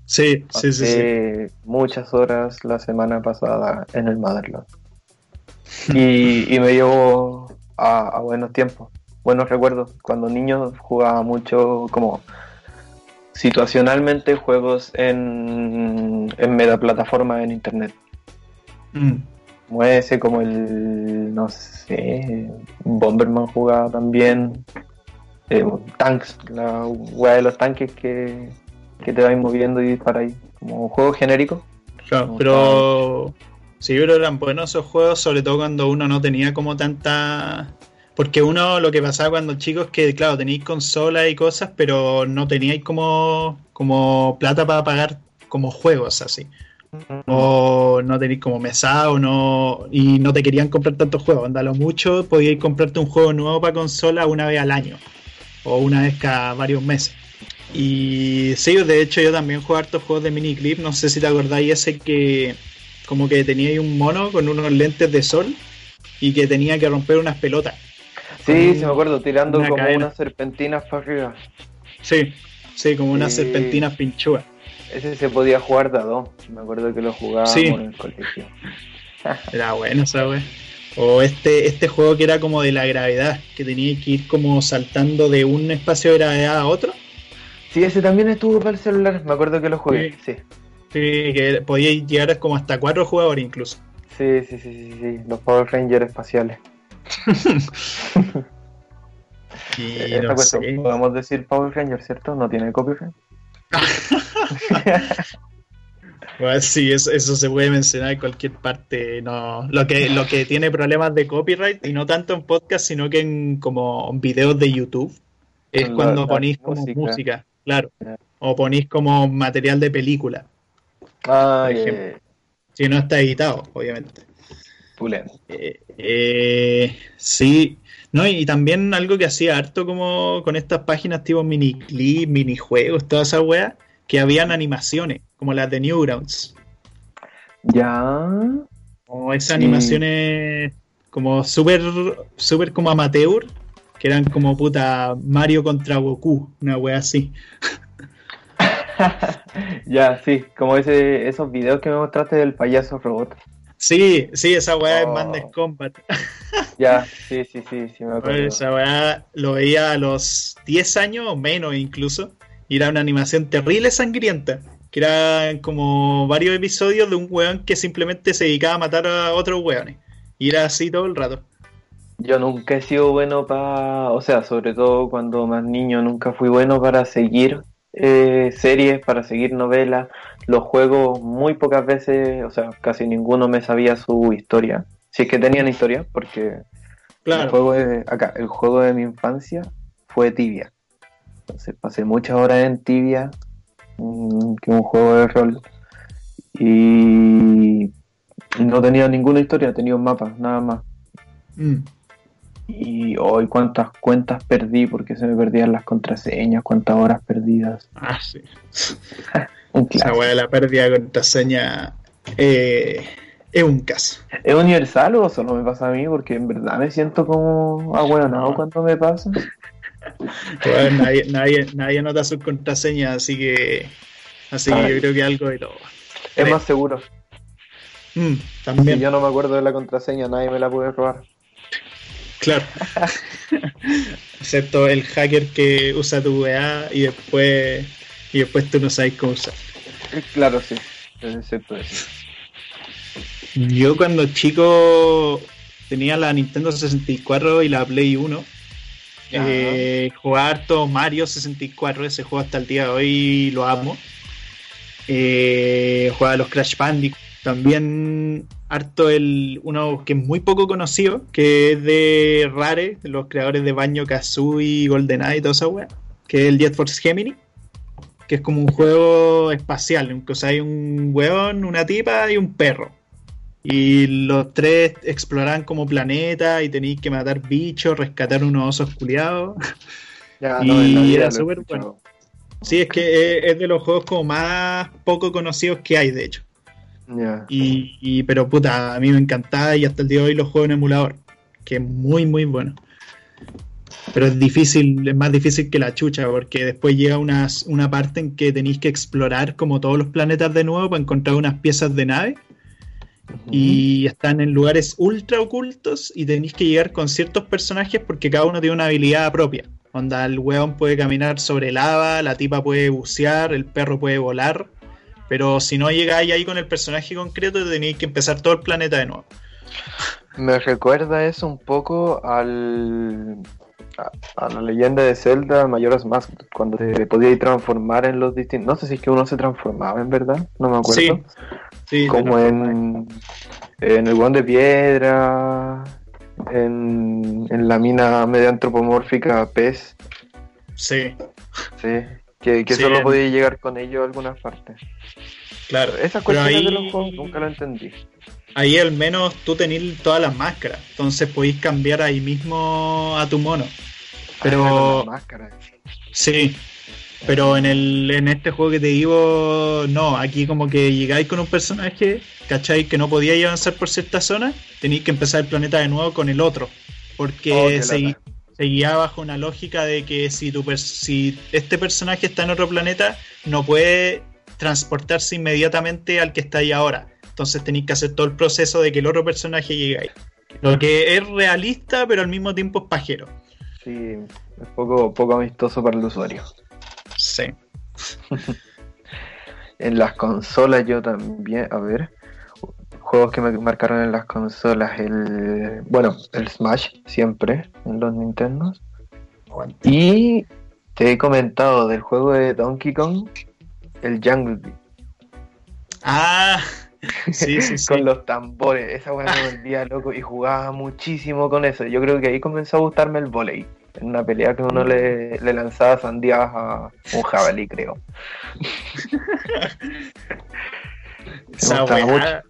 Speaker 1: Sí, sí, sí, sí.
Speaker 2: Muchas horas la semana pasada en el Motherlord. Y, y me llevo a, buenos tiempos, buenos recuerdos. Cuando niño jugaba mucho como situacionalmente juegos en, en metaplataforma en internet. Mm. Como ese, como el, no sé, Bomberman jugaba también. Eh, tanks, la weá de los tanques que, que te vais moviendo y ahí Como juego genérico.
Speaker 1: Claro, pero Sí, pero eran buenos esos juegos, sobre todo cuando uno no tenía como tanta... Porque uno lo que pasaba cuando chicos es que, claro, tenéis consolas y cosas, pero no teníais como, como plata para pagar como juegos así. O no tenéis como mesa o no. Y no te querían comprar tantos juegos. Andalo mucho, podíais comprarte un juego nuevo para consola una vez al año. O una vez cada varios meses. Y sí, de hecho yo también juego hartos juegos de miniclip. No sé si te acordáis ese que como que tenía ahí un mono con unos lentes de sol y que tenía que romper unas pelotas.
Speaker 2: Sí, sí me acuerdo, tirando como unas serpentinas para arriba.
Speaker 1: Sí, sí, como unas serpentinas pinchuas.
Speaker 2: Ese se podía jugar de a dos, me acuerdo que lo jugábamos en el colegio.
Speaker 1: Era bueno esa wea. O este, este juego que era como de la gravedad, que tenía que ir como saltando de un espacio de gravedad a otro.
Speaker 2: Sí, ese también estuvo para el celular, me acuerdo que lo jugué, sí.
Speaker 1: Sí, que podía llegar como hasta cuatro jugadores incluso.
Speaker 2: Sí, sí, sí, sí, sí. los Power Rangers espaciales. y Esta cuestión, podemos decir Power Rangers, ¿cierto? No tiene copyright.
Speaker 1: Pues sí, eso, eso, se puede mencionar en cualquier parte. No, lo que lo que tiene problemas de copyright y no tanto en podcast, sino que en como videos de YouTube es cuando ponís como música. claro, o ponís como material de película.
Speaker 2: Ah,
Speaker 1: Si no está editado, obviamente. Eh, eh, sí, no, y, también algo que hacía harto como con estas páginas tipo mini clip, minijuegos, toda esa wea, que habían animaciones, como las de Newgrounds.
Speaker 2: Ya.
Speaker 1: Como esas animaciones como súper, súper como amateur, que eran como puta Mario contra Goku, una wea así.
Speaker 2: ya, sí, como ese, esos videos que me mostraste del payaso robot.
Speaker 1: Sí, sí, esa weá es oh. Mandes Combat.
Speaker 2: ya, sí, sí, sí, sí, me acuerdo.
Speaker 1: Esa weá lo veía a los 10 años o menos incluso. Y era una animación terrible sangrienta. Que era como varios episodios de un weón que simplemente se dedicaba a matar a otros weones. Y era así todo el rato.
Speaker 2: Yo nunca he sido bueno para, o sea, sobre todo cuando más niño, nunca fui bueno para seguir eh, series, para seguir novelas. Los juegos muy pocas veces, o sea, casi ninguno me sabía su historia. Si es que tenían historia, porque el juego de, acá, el juego de mi infancia fue Tibia. Entonces pasé muchas horas en Tibia, mm, que un juego de rol. Y no tenía ninguna historia, tenía un mapa, nada más. Mm. Y hoy cuántas cuentas perdí porque se me perdían las contraseñas, cuántas horas perdidas.
Speaker 1: Ah, sí. Esa weá de la pérdida de contraseña eh, es un caso.
Speaker 2: ¿Es universal o solo me pasa a mí? Porque en verdad me siento como ah, bueno, no. cuando me pasa.
Speaker 1: nadie, nadie, nadie nota sus contraseñas, así que así que yo creo que algo de todo.
Speaker 2: Es más seguro.
Speaker 1: Mm, también.
Speaker 2: Si yo no me acuerdo de la contraseña, nadie me la puede robar.
Speaker 1: Claro. Excepto el hacker que usa tu VA y después y después tú no sabes cómo usar.
Speaker 2: Claro, sí. Excepto eso.
Speaker 1: Yo cuando chico tenía la Nintendo 64 y la Play 1. Eh, jugaba harto Mario 64, ese juego hasta el día de hoy lo amo. Eh, jugaba los Crash Bandicoot. También harto el uno que es muy poco conocido, que es de Rare, los creadores de Baño Kazooie, GoldenEye y toda esa wea, que es el Jet Force Gemini, que es como un juego espacial, o sea, hay un weón, una tipa y un perro. Y los tres exploran como planeta y tenéis que matar bichos, rescatar unos osos culiados. y era súper bueno. Sí, es que es, de los juegos como más poco conocidos que hay, de hecho. Y, pero puta, a mí me encantaba y hasta el día de hoy lo juego en emulador, que es muy, muy bueno. Pero es difícil, es más difícil que la chucha, porque después llega una, una parte en que tenéis que explorar como todos los planetas de nuevo para encontrar unas piezas de nave y están en lugares ultra ocultos y tenéis que llegar con ciertos personajes porque cada uno tiene una habilidad propia. Onda, el weón puede caminar sobre lava, la tipa puede bucear, el perro puede volar, pero si no llegáis ahí con el personaje concreto, tenéis que empezar todo el planeta de nuevo.
Speaker 2: Me recuerda eso un poco al a, la leyenda de Zelda Mayoras Mask, cuando te podías transformar en los distintos. No sé si es que uno se transformaba en verdad, no me acuerdo. Sí, Como en, en el guante de piedra, en, en la mina media antropomórfica pez.
Speaker 1: Sí.
Speaker 2: Sí, que, que solo podía llegar con ello a algunas partes.
Speaker 1: Claro.
Speaker 2: Esas cuestiones de los juegos nunca lo entendí.
Speaker 1: Ahí al menos tú tenés todas las máscaras, entonces podéis cambiar ahí mismo a tu mono. Pero. Sí. Pero en el en este juego que te digo, no, aquí como que llegáis con un personaje, ¿cachai? Que no podíais avanzar por cierta zona, tenéis que empezar el planeta de nuevo con el otro. Porque oh, se, seguía bajo una lógica de que si, tu si este personaje está en otro planeta, no puede transportarse inmediatamente al que está ahí ahora. Entonces tenéis que hacer todo el proceso de que el otro personaje llegue ahí. Lo que es realista, pero al mismo tiempo es pajero.
Speaker 2: Sí, es poco, poco amistoso para el usuario.
Speaker 1: Sí.
Speaker 2: en las consolas yo también, a ver, juegos que me marcaron en las consolas, el, bueno, el Smash siempre en los Nintendos. Y te he comentado del juego de Donkey Kong, el Jungle
Speaker 1: Ah, sí, sí, sí.
Speaker 2: con los tambores, esa weá me volvía loco y jugaba muchísimo con eso. Yo creo que ahí comenzó a gustarme el volei en una pelea que uno le, lanzaba sandías a un jabalí, creo.
Speaker 1: esa weá,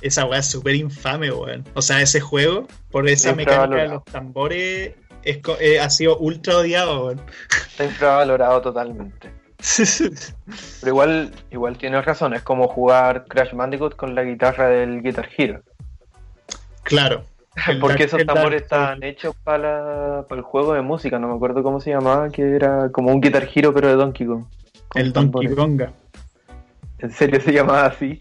Speaker 1: esa weá es súper infame, weón. O sea, ese juego, por esa mecánica de los tambores, es, eh, ha sido ultra odiado, weón.
Speaker 2: Está infravalorado totalmente. Pero igual, igual tienes razón, es como jugar Crash Bandicoot con la guitarra del Guitar Hero.
Speaker 1: Claro,
Speaker 2: Porque esos tambores estaban hechos para, el juego de música, no me acuerdo cómo se llamaba, que era como un Guitar Hero pero de Donkey Kong.
Speaker 1: El Donkey Konga.
Speaker 2: ¿En serio se llamaba así?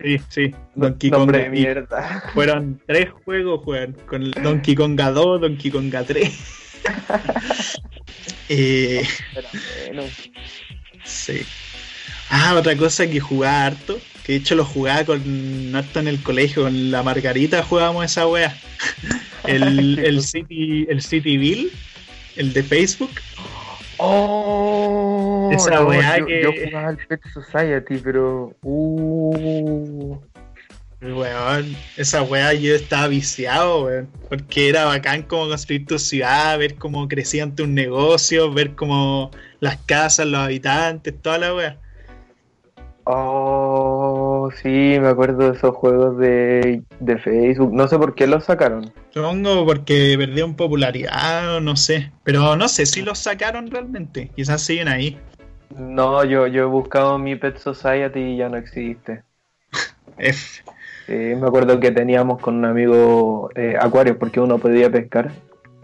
Speaker 1: Sí, sí, Donkey Konga. de mierda. Fueron tres juegos, juegan con Donkey Konga 2, Donkey Konga 3. eh, Sí. Ah, otra cosa que jugaba harto que de hecho lo jugaba con harto en el colegio, con la Margarita jugábamos esa wea. El, el, City, el Cityville, el de Facebook.
Speaker 2: Oh, esa wea que. Yo jugaba al Pet Society, pero. Uh.
Speaker 1: Weón, esa wea yo estaba viciado, weón. Porque era bacán como construir tu ciudad, ver cómo crecían tus negocios, ver cómo las casas, los habitantes, toda la wea.
Speaker 2: Oh, sí, me acuerdo de esos juegos de, Facebook. No sé por qué los sacaron.
Speaker 1: Supongo porque perdieron popularidad o no sé. Pero no sé si los sacaron realmente. Quizás siguen ahí.
Speaker 2: No, yo, yo he buscado mi Pet Society y ya no existe.
Speaker 1: F.
Speaker 2: me acuerdo que teníamos con un amigo eh, acuarios porque uno podía pescar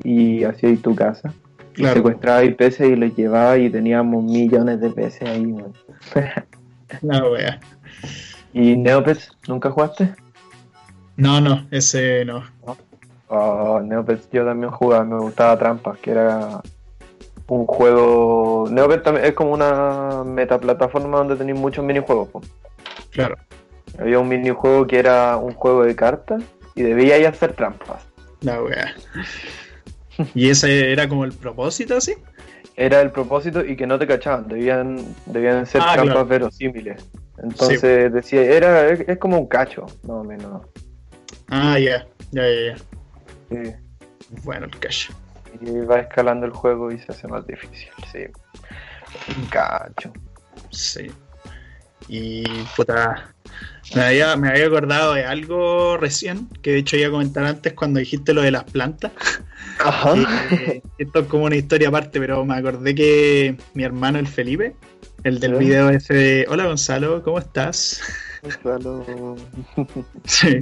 Speaker 2: y hacía ahí tu casa. Y secuestraba peces y los llevaba y teníamos millones de peces ahí.
Speaker 1: No, wea.
Speaker 2: ¿Y Neopets? ¿Nunca jugaste?
Speaker 1: No, no, ese no.
Speaker 2: Oh, Neopets yo también jugaba, me gustaba Trampas, que era un juego. Neopets también es como una metaplataforma donde tenéis muchos minijuegos.
Speaker 1: Claro.
Speaker 2: Había un minijuego que era un juego de cartas y debía ir hacer trampas.
Speaker 1: La wea. ¿Y ese era como el propósito así?
Speaker 2: Era el propósito y que no te cachaban, debían, debían ser
Speaker 1: Ah,
Speaker 2: trampas
Speaker 1: claro.
Speaker 2: verosímiles. Entonces decía, era, es, es como un cacho, más o menos.
Speaker 1: Ah, ya, ya, ya, ya.
Speaker 2: Sí.
Speaker 1: Bueno, el cash.
Speaker 2: Y va escalando el juego y se hace más difícil, sí. Un cacho.
Speaker 1: Sí. Y puta. Me había, me había acordado de algo recién, que de hecho iba a comentar antes cuando dijiste lo de las plantas.
Speaker 2: Ajá.
Speaker 1: Eh, esto es como una historia aparte, pero me acordé que mi hermano, el Felipe, el del video ese de Hola Gonzalo, ¿cómo estás?
Speaker 2: Gonzalo.
Speaker 1: Sí.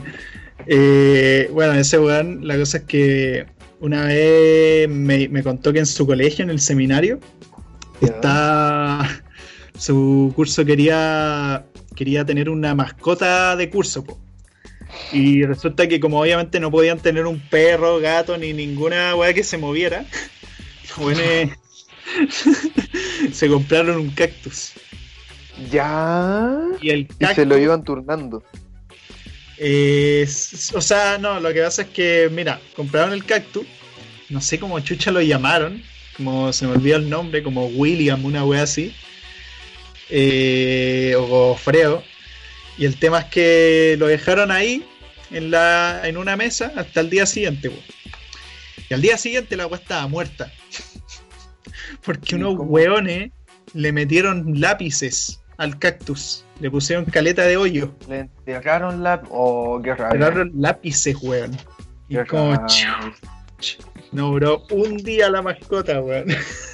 Speaker 1: Eh, bueno, ese weón, la cosa es que una vez me, me contó que en su colegio, en el seminario,
Speaker 2: Ya.
Speaker 1: está. Su curso quería, quería tener una mascota de curso, po. Y resulta que, como obviamente no podían tener un perro, gato, ni ninguna weá que se moviera, los weones se compraron un cactus.
Speaker 2: Ya.
Speaker 1: Y el
Speaker 2: Y
Speaker 1: cactus.
Speaker 2: se lo iban turnando.
Speaker 1: Eh, o sea, no, lo que pasa es que, mira, compraron el cactus, no sé cómo chucha lo llamaron, como se me olvidó el nombre, como William, una wea así, eh, o Gofreo, y el tema es que lo dejaron ahí, en, la, en una mesa, hasta el día siguiente, y al día siguiente la wea estaba muerta, porque
Speaker 2: ¿Y
Speaker 1: unos
Speaker 2: cómo?
Speaker 1: weones le metieron lápices al cactus, le pusieron caleta de hoyo.
Speaker 2: Le enterraron la. Oh, qué rabia.
Speaker 1: Pegaron lápices, weón. Y
Speaker 2: Qué
Speaker 1: como,
Speaker 2: rabia.
Speaker 1: no duró un día la mascota, weón.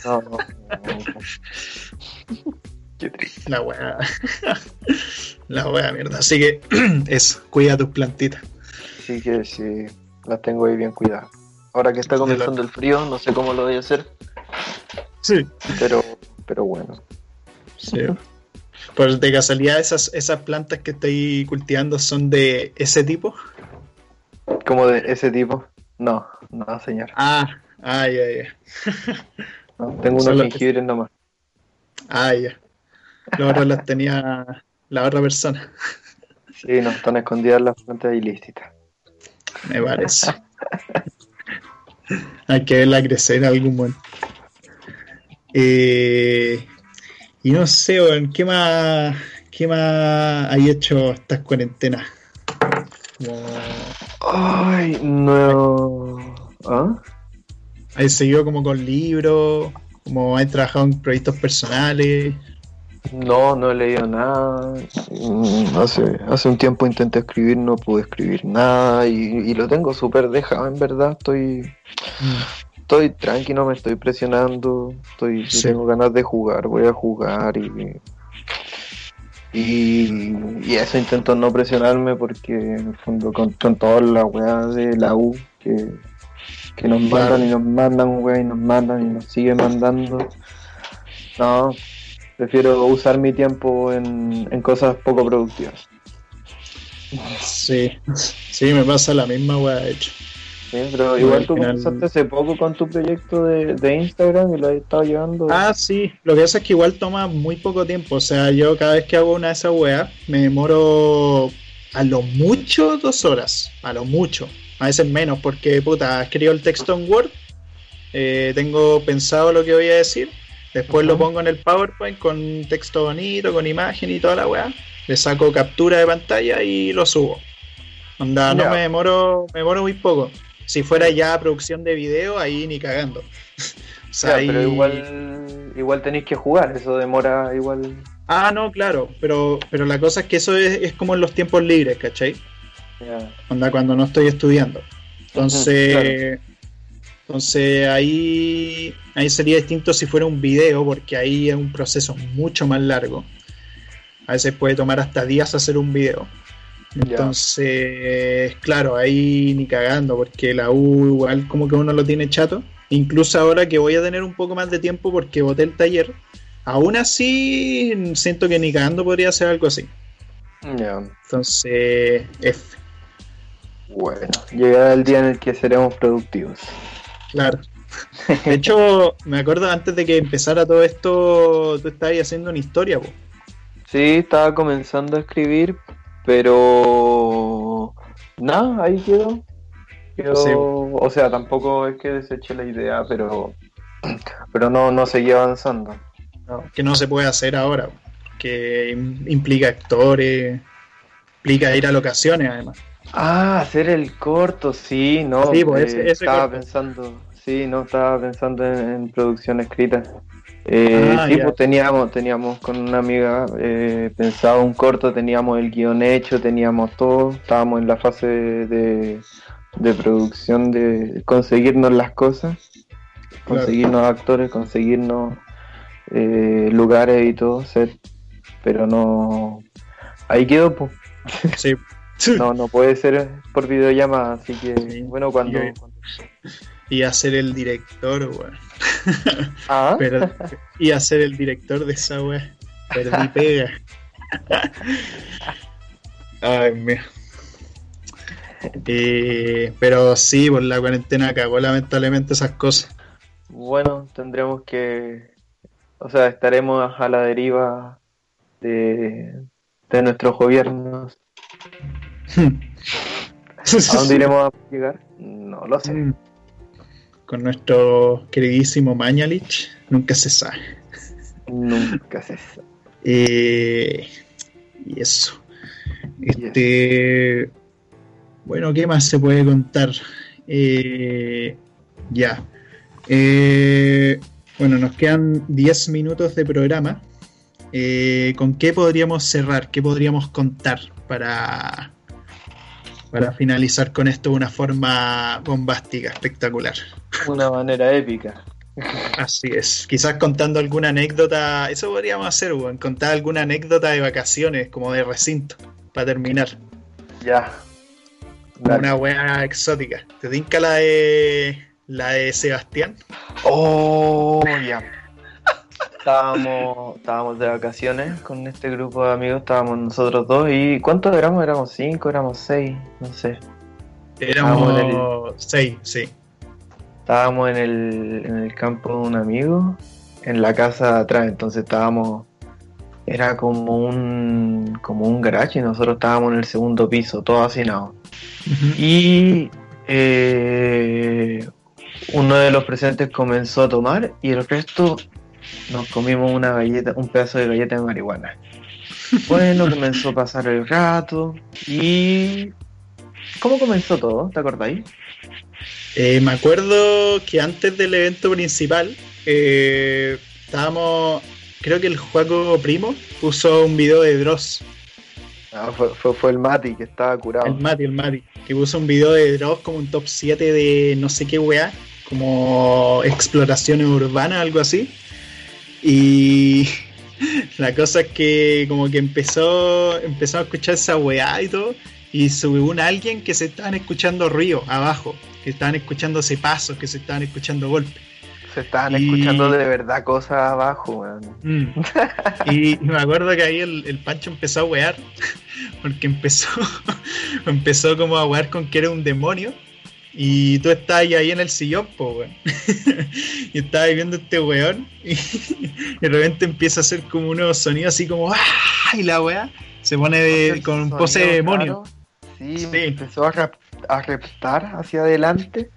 Speaker 2: No, no, no. Qué triste.
Speaker 1: La weá. La weá, mierda. Así que, eso, cuida tus plantitas.
Speaker 2: Sí que sí, las tengo ahí bien cuidadas. Ahora que está comenzando el frío, no sé cómo lo voy a hacer,
Speaker 1: Sí.
Speaker 2: pero, pero bueno.
Speaker 1: Sí. Pues de casualidad, esas, esas plantas que estoy cultivando son de ese tipo.
Speaker 2: ¿Como de ese tipo? No, no, señor.
Speaker 1: Ah, ah, ya, ya.
Speaker 2: No, tengo unos jengibres nomás.
Speaker 1: Ah, ya. Los otros las tenía la otra persona,
Speaker 2: Sí, no, están escondidas las plantas ilícitas.
Speaker 1: me parece. Hay que verla crecer en algún momento. Eh, y no sé, weón, ¿qué más, ¿qué más hay hecho estas cuarentenas? Como,
Speaker 2: Ay, no. ¿Ah?
Speaker 1: ¿Hay seguido como con libros? ¿Como hay trabajado en proyectos personales?
Speaker 2: No, no he leído nada. Mm, Hace, hace un tiempo intenté escribir, no pude escribir nada y, y lo tengo súper dejado, en verdad. Estoy, estoy tranqui, no me estoy presionando. Estoy, si
Speaker 1: Sí.
Speaker 2: tengo ganas de jugar, voy a jugar y, y, y eso intento no presionarme porque en el fondo con, con todas las weas de la U que, que nos
Speaker 1: Claro.
Speaker 2: mandan y nos mandan weas y nos mandan y nos siguen mandando. No, prefiero usar mi tiempo en, en cosas poco productivas.
Speaker 1: Sí, sí, me pasa la misma weá, de hecho.
Speaker 2: ¿Sí? Pero igual
Speaker 1: al
Speaker 2: tú
Speaker 1: final-
Speaker 2: comenzaste hace poco con tu proyecto de, de Instagram y lo has estado llevando.
Speaker 1: Ah, sí, lo que pasa es que igual toma muy poco tiempo. O sea, yo cada vez que hago una de esas weas me demoro a lo mucho dos horas. A lo mucho. A veces menos, porque puta, escribo el texto en Word, eh, tengo pensado lo que voy a decir, después lo pongo en el PowerPoint con texto bonito, con imagen y toda la wea. Le saco captura de pantalla y lo subo. Onda, no me demoro, me demoro muy poco. Si fuera ya producción de video, ahí ni cagando. o sea,
Speaker 2: Ya,
Speaker 1: ahí-
Speaker 2: pero igual, igual tenéis que jugar, eso demora igual.
Speaker 1: Ah, no, claro, pero, pero la cosa es que eso es, es como en los tiempos libres, ¿cachai? Onda cuando no estoy estudiando. Entonces, entonces ahí, ahí sería distinto si fuera un video, porque ahí es un proceso mucho más largo. A veces puede tomar hasta días hacer un video. Entonces, claro, ahí ni cagando, porque la U igual como que uno lo tiene chato. Incluso ahora que voy a tener un poco más de tiempo porque boté el taller, aún así siento que ni cagando podría hacer algo así.
Speaker 2: Ya.
Speaker 1: Entonces, F,
Speaker 2: Bueno, llegará el día en el que seremos productivos.
Speaker 1: claro. De hecho, me acuerdo antes de que empezara todo esto, tú estabas haciendo una historia, po.
Speaker 2: Sí, estaba comenzando a escribir, Pero nada, ahí quedó. quedó
Speaker 1: Sí.
Speaker 2: O sea, tampoco es que deseché la idea, pero pero no, no seguí avanzando.
Speaker 1: No, que no se puede hacer ahora, que im- implica actores, implica ir a locaciones además.
Speaker 2: Ah, hacer el corto, sí, no.
Speaker 1: Sí, pues,
Speaker 2: eh,
Speaker 1: ese- ese
Speaker 2: estaba
Speaker 1: corto.
Speaker 2: pensando, sí, no estaba pensando en, en producción escrita. Eh,
Speaker 1: Ah,
Speaker 2: sí, pues teníamos, teníamos con una amiga eh, pensado un corto, teníamos el guion hecho, teníamos todo, estábamos en la fase de, de producción de conseguirnos las cosas,
Speaker 1: Claro.
Speaker 2: conseguirnos actores, conseguirnos eh, lugares y todo, set, pero no, ahí quedó, pues.
Speaker 1: Sí.
Speaker 2: No, no puede ser por videollamada, así que
Speaker 1: Sí.
Speaker 2: bueno, cuando...
Speaker 1: Y- Y a ser el director, weón.
Speaker 2: Ah,
Speaker 1: Pero- y a ser el director de esa weá. Perdí pega. Ay, mía. Eh, pero sí, por la cuarentena cagó lamentablemente esas cosas.
Speaker 2: bueno, tendremos que... O sea, estaremos a la deriva de, de nuestros gobiernos. ¿A dónde iremos a llegar? No lo sé.
Speaker 1: Con nuestro queridísimo Mañalich, nunca se sabe.
Speaker 2: Nunca se sabe.
Speaker 1: Eh, y eso. Este. Bueno, ¿qué más se puede contar? Eh, ya. Eh, bueno, nos quedan 10 minutos de programa. Eh, ¿Con qué podríamos cerrar? ¿Qué podríamos contar para, para finalizar con esto de una forma bombástica, espectacular?
Speaker 2: Una manera épica.
Speaker 1: Así es. Quizás contando alguna anécdota, eso podríamos hacer, weón, contar alguna anécdota de vacaciones, como de recinto, para terminar.
Speaker 2: Ya. Dale.
Speaker 1: Una weá exótica. ¿Te tinca la de la de Sebastián?
Speaker 2: Oh, ya. Estábamos, estábamos de vacaciones con este grupo de amigos, estábamos nosotros dos. ¿Y cuántos éramos? ¿Éramos cinco? ¿Éramos seis? No sé.
Speaker 1: Éramos
Speaker 2: Estábamos
Speaker 1: seis, sí.
Speaker 2: Estábamos en el, en el campo de un amigo, en la casa de atrás, entonces estábamos, era como un, como un garage y nosotros estábamos en el segundo piso, todo hacinado. Y eh, uno de los presentes comenzó a tomar y el resto nos comimos una galleta, un pedazo de galleta de marihuana. Bueno, comenzó a pasar el rato y... ¿Cómo comenzó todo? ¿Te acordáis?
Speaker 1: Eh, me acuerdo que antes del evento principal eh, estábamos, creo que el Juaco Primo puso un video de Dross,
Speaker 2: Ah, fue, fue, fue el Mati que estaba curado.
Speaker 1: el Mati, el Mati, que puso un video de Dross como un top 7 de no sé qué weá, como exploraciones urbanas, algo así. Y la cosa es que como que empezó, empezó a escuchar esa weá y todo, y subió un alguien que se estaban escuchando ríos abajo, que estaban escuchándose pasos, que se estaban escuchando golpes.
Speaker 2: Se estaban
Speaker 1: Y-
Speaker 2: escuchando de verdad cosas abajo, weón.
Speaker 1: Mm. Y, y me acuerdo que ahí el, el Pancho empezó a wear, porque empezó, empezó como a wear con que era un demonio. Y tú estabas ahí en el sillón, po, weón. y estabas viendo este weón. Y, de repente empieza a hacer como unos sonidos así como ¡Ah! Y la weá se pone de- con un pose de demonio.
Speaker 2: Sí,
Speaker 1: Sí.
Speaker 2: empezó a, rap- a reptar hacia adelante.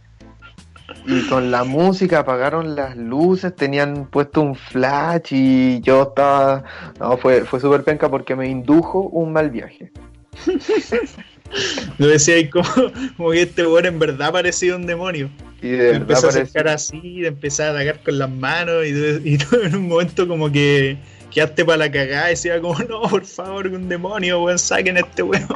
Speaker 2: Y con la música apagaron las luces, tenían puesto un flash y yo estaba... No, fue, fue súper penca porque me indujo un mal viaje.
Speaker 1: Yo decía ahí como, como que este weón en verdad parecía un demonio.
Speaker 2: Y de verdad
Speaker 1: empezó a acercar así, de empezar a atacar con las manos y, y todo en un momento como que quedaste para la cagada y decía como, no, por favor, un demonio, weón, saquen a este weón.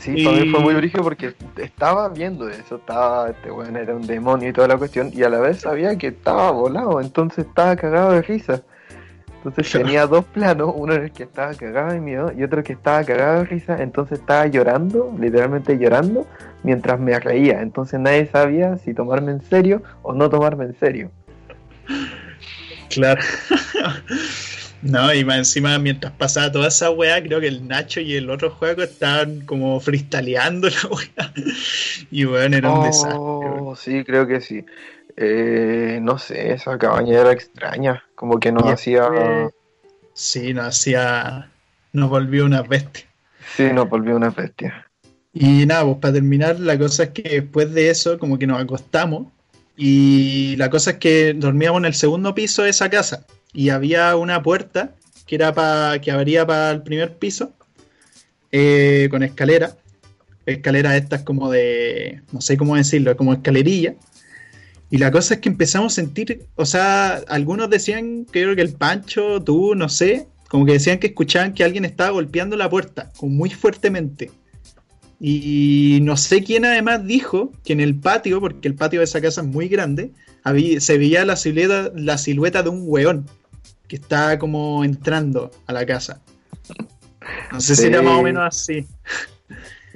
Speaker 2: Sí,
Speaker 1: Y-
Speaker 2: para mí fue muy brígido porque estaba viendo eso, estaba, este weón era un demonio y toda la cuestión, y a la vez sabía que estaba volado, entonces estaba cagado de risa. Entonces
Speaker 1: Claro.
Speaker 2: tenía dos planos, uno en el que estaba cagado de miedo y otro que estaba cagado de risa, entonces estaba llorando, literalmente llorando, mientras me reía. Entonces nadie sabía si tomarme en serio o no tomarme en serio.
Speaker 1: Claro. No, y más encima, mientras pasaba toda esa weá, creo que el Nacho y el otro juego estaban como freestyleando la weá. Y weón, era un desastre. weón.
Speaker 2: Oh, sí, creo que sí. Eh, no sé, esa cabaña era extraña, como que nos
Speaker 1: Y
Speaker 2: hacía...
Speaker 1: después- Sí, nos hacía. Nos volvió unas bestias.
Speaker 2: Sí, nos volvió una bestia.
Speaker 1: Y nada, pues para terminar, la cosa es que después de eso, como que nos acostamos. Y la cosa es que dormíamos en el segundo piso de esa casa. Y había una puerta que era para que abría para el primer piso. eh, con escalera. Escalera estas como de. no sé cómo decirlo, como escalerilla. Y la cosa es que empezamos a sentir, o sea, algunos decían, creo que el Pancho, tú, no sé, como que decían que escuchaban que alguien estaba golpeando la puerta, como muy fuertemente. Y no sé quién además dijo que en el patio, porque el patio de esa casa es muy grande, había, se veía la silueta, la silueta de un weón que estaba como entrando a la casa. No sé si era más o menos así.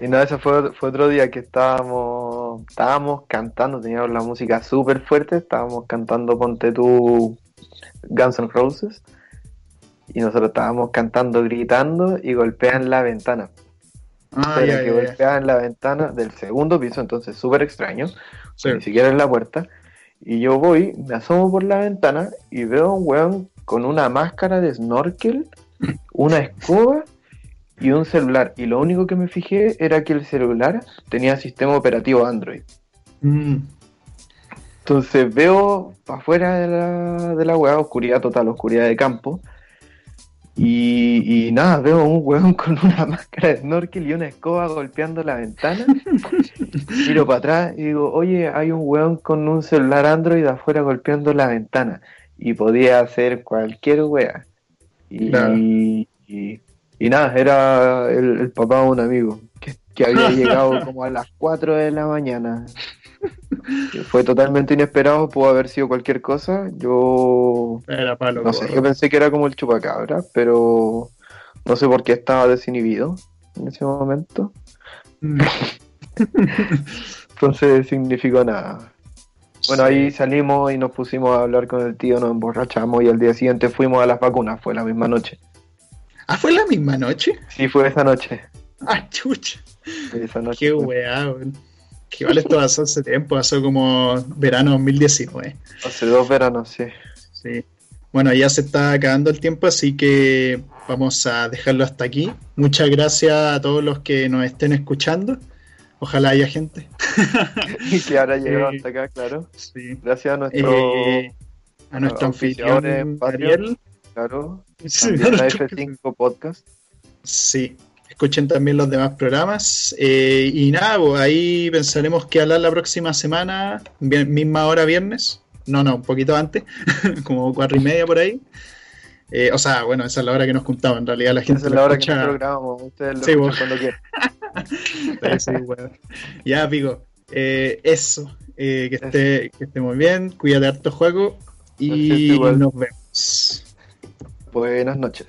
Speaker 2: Y no, fue, fue otro día que estábamos, estábamos cantando, teníamos la música súper fuerte, estábamos cantando Ponte tú Guns N' Roses. Y nosotros estábamos cantando, gritando y golpean la ventana.
Speaker 1: Ah, ya,
Speaker 2: que
Speaker 1: ya, ya.
Speaker 2: golpeaban la ventana del segundo piso, entonces súper extraño,
Speaker 1: Sí.
Speaker 2: ni siquiera en la puerta. Y yo voy, me asomo por la ventana y veo a un weón con una máscara de snorkel, una escoba y un celular. Y lo único que me fijé era que el celular tenía sistema operativo Android.
Speaker 1: Mm.
Speaker 2: Entonces veo para afuera de la, de la weá, oscuridad total, oscuridad de campo. Y, y nada, veo un weón con una máscara de snorkel y una escoba golpeando la ventana. Miro para atrás y digo, oye, hay un weón con un celular Android afuera golpeando la ventana. Y podía hacer cualquier wea. Y,
Speaker 1: Claro.
Speaker 2: y, y nada, era el, el papá de un amigo que, que había llegado como a las 4 de la mañana. Fue totalmente inesperado, pudo haber sido cualquier cosa. Yo
Speaker 1: Era palo.
Speaker 2: no sé, yo pensé que era como el chupacabra, pero no sé por qué estaba desinhibido en ese momento.
Speaker 1: Mm.
Speaker 2: Entonces significó nada. Bueno, ahí salimos y nos pusimos a hablar con el tío, nos emborrachamos y al día siguiente fuimos a las vacunas, fue la misma noche.
Speaker 1: Ah, fue la misma noche.
Speaker 2: Sí, fue esa noche.
Speaker 1: Ah, chucha.
Speaker 2: Esa noche
Speaker 1: Qué weá, weón. Que igual esto pasó hace tiempo, pasó como verano 2019.
Speaker 2: Hace dos veranos, sí.
Speaker 1: Sí. Bueno, ya se está acabando el tiempo, así que vamos a dejarlo hasta aquí. Muchas gracias a todos los que nos estén escuchando. Ojalá haya gente.
Speaker 2: Y que ahora llegado
Speaker 1: Eh,
Speaker 2: hasta acá, claro.
Speaker 1: Sí.
Speaker 2: Gracias a nuestro,
Speaker 1: Eh, a nuestro anfitrión
Speaker 2: Patreon.
Speaker 1: Ariel.
Speaker 2: Claro,
Speaker 1: Sí,
Speaker 2: también a
Speaker 1: a nuestro-
Speaker 2: F5 Podcast.
Speaker 1: Sí, escuchen también los demás programas. Eh, y nada, pues, ahí pensaremos que hablar la próxima semana, bien- misma hora viernes. No, no, un poquito antes, como cuatro y media por ahí. Eh, o sea, bueno, esa es la hora que nos juntamos. En realidad la gente
Speaker 2: Esa es la hora que grabamos. Ustedes lo
Speaker 1: Sí,
Speaker 2: escuchan
Speaker 1: vos.
Speaker 2: cuando quieran.
Speaker 1: Sí, bueno. Ya, pico. Eh, eso. Eh, que, esté, que esté muy bien. Cuídate harto juego. Y nos vemos.
Speaker 2: Buenas noches.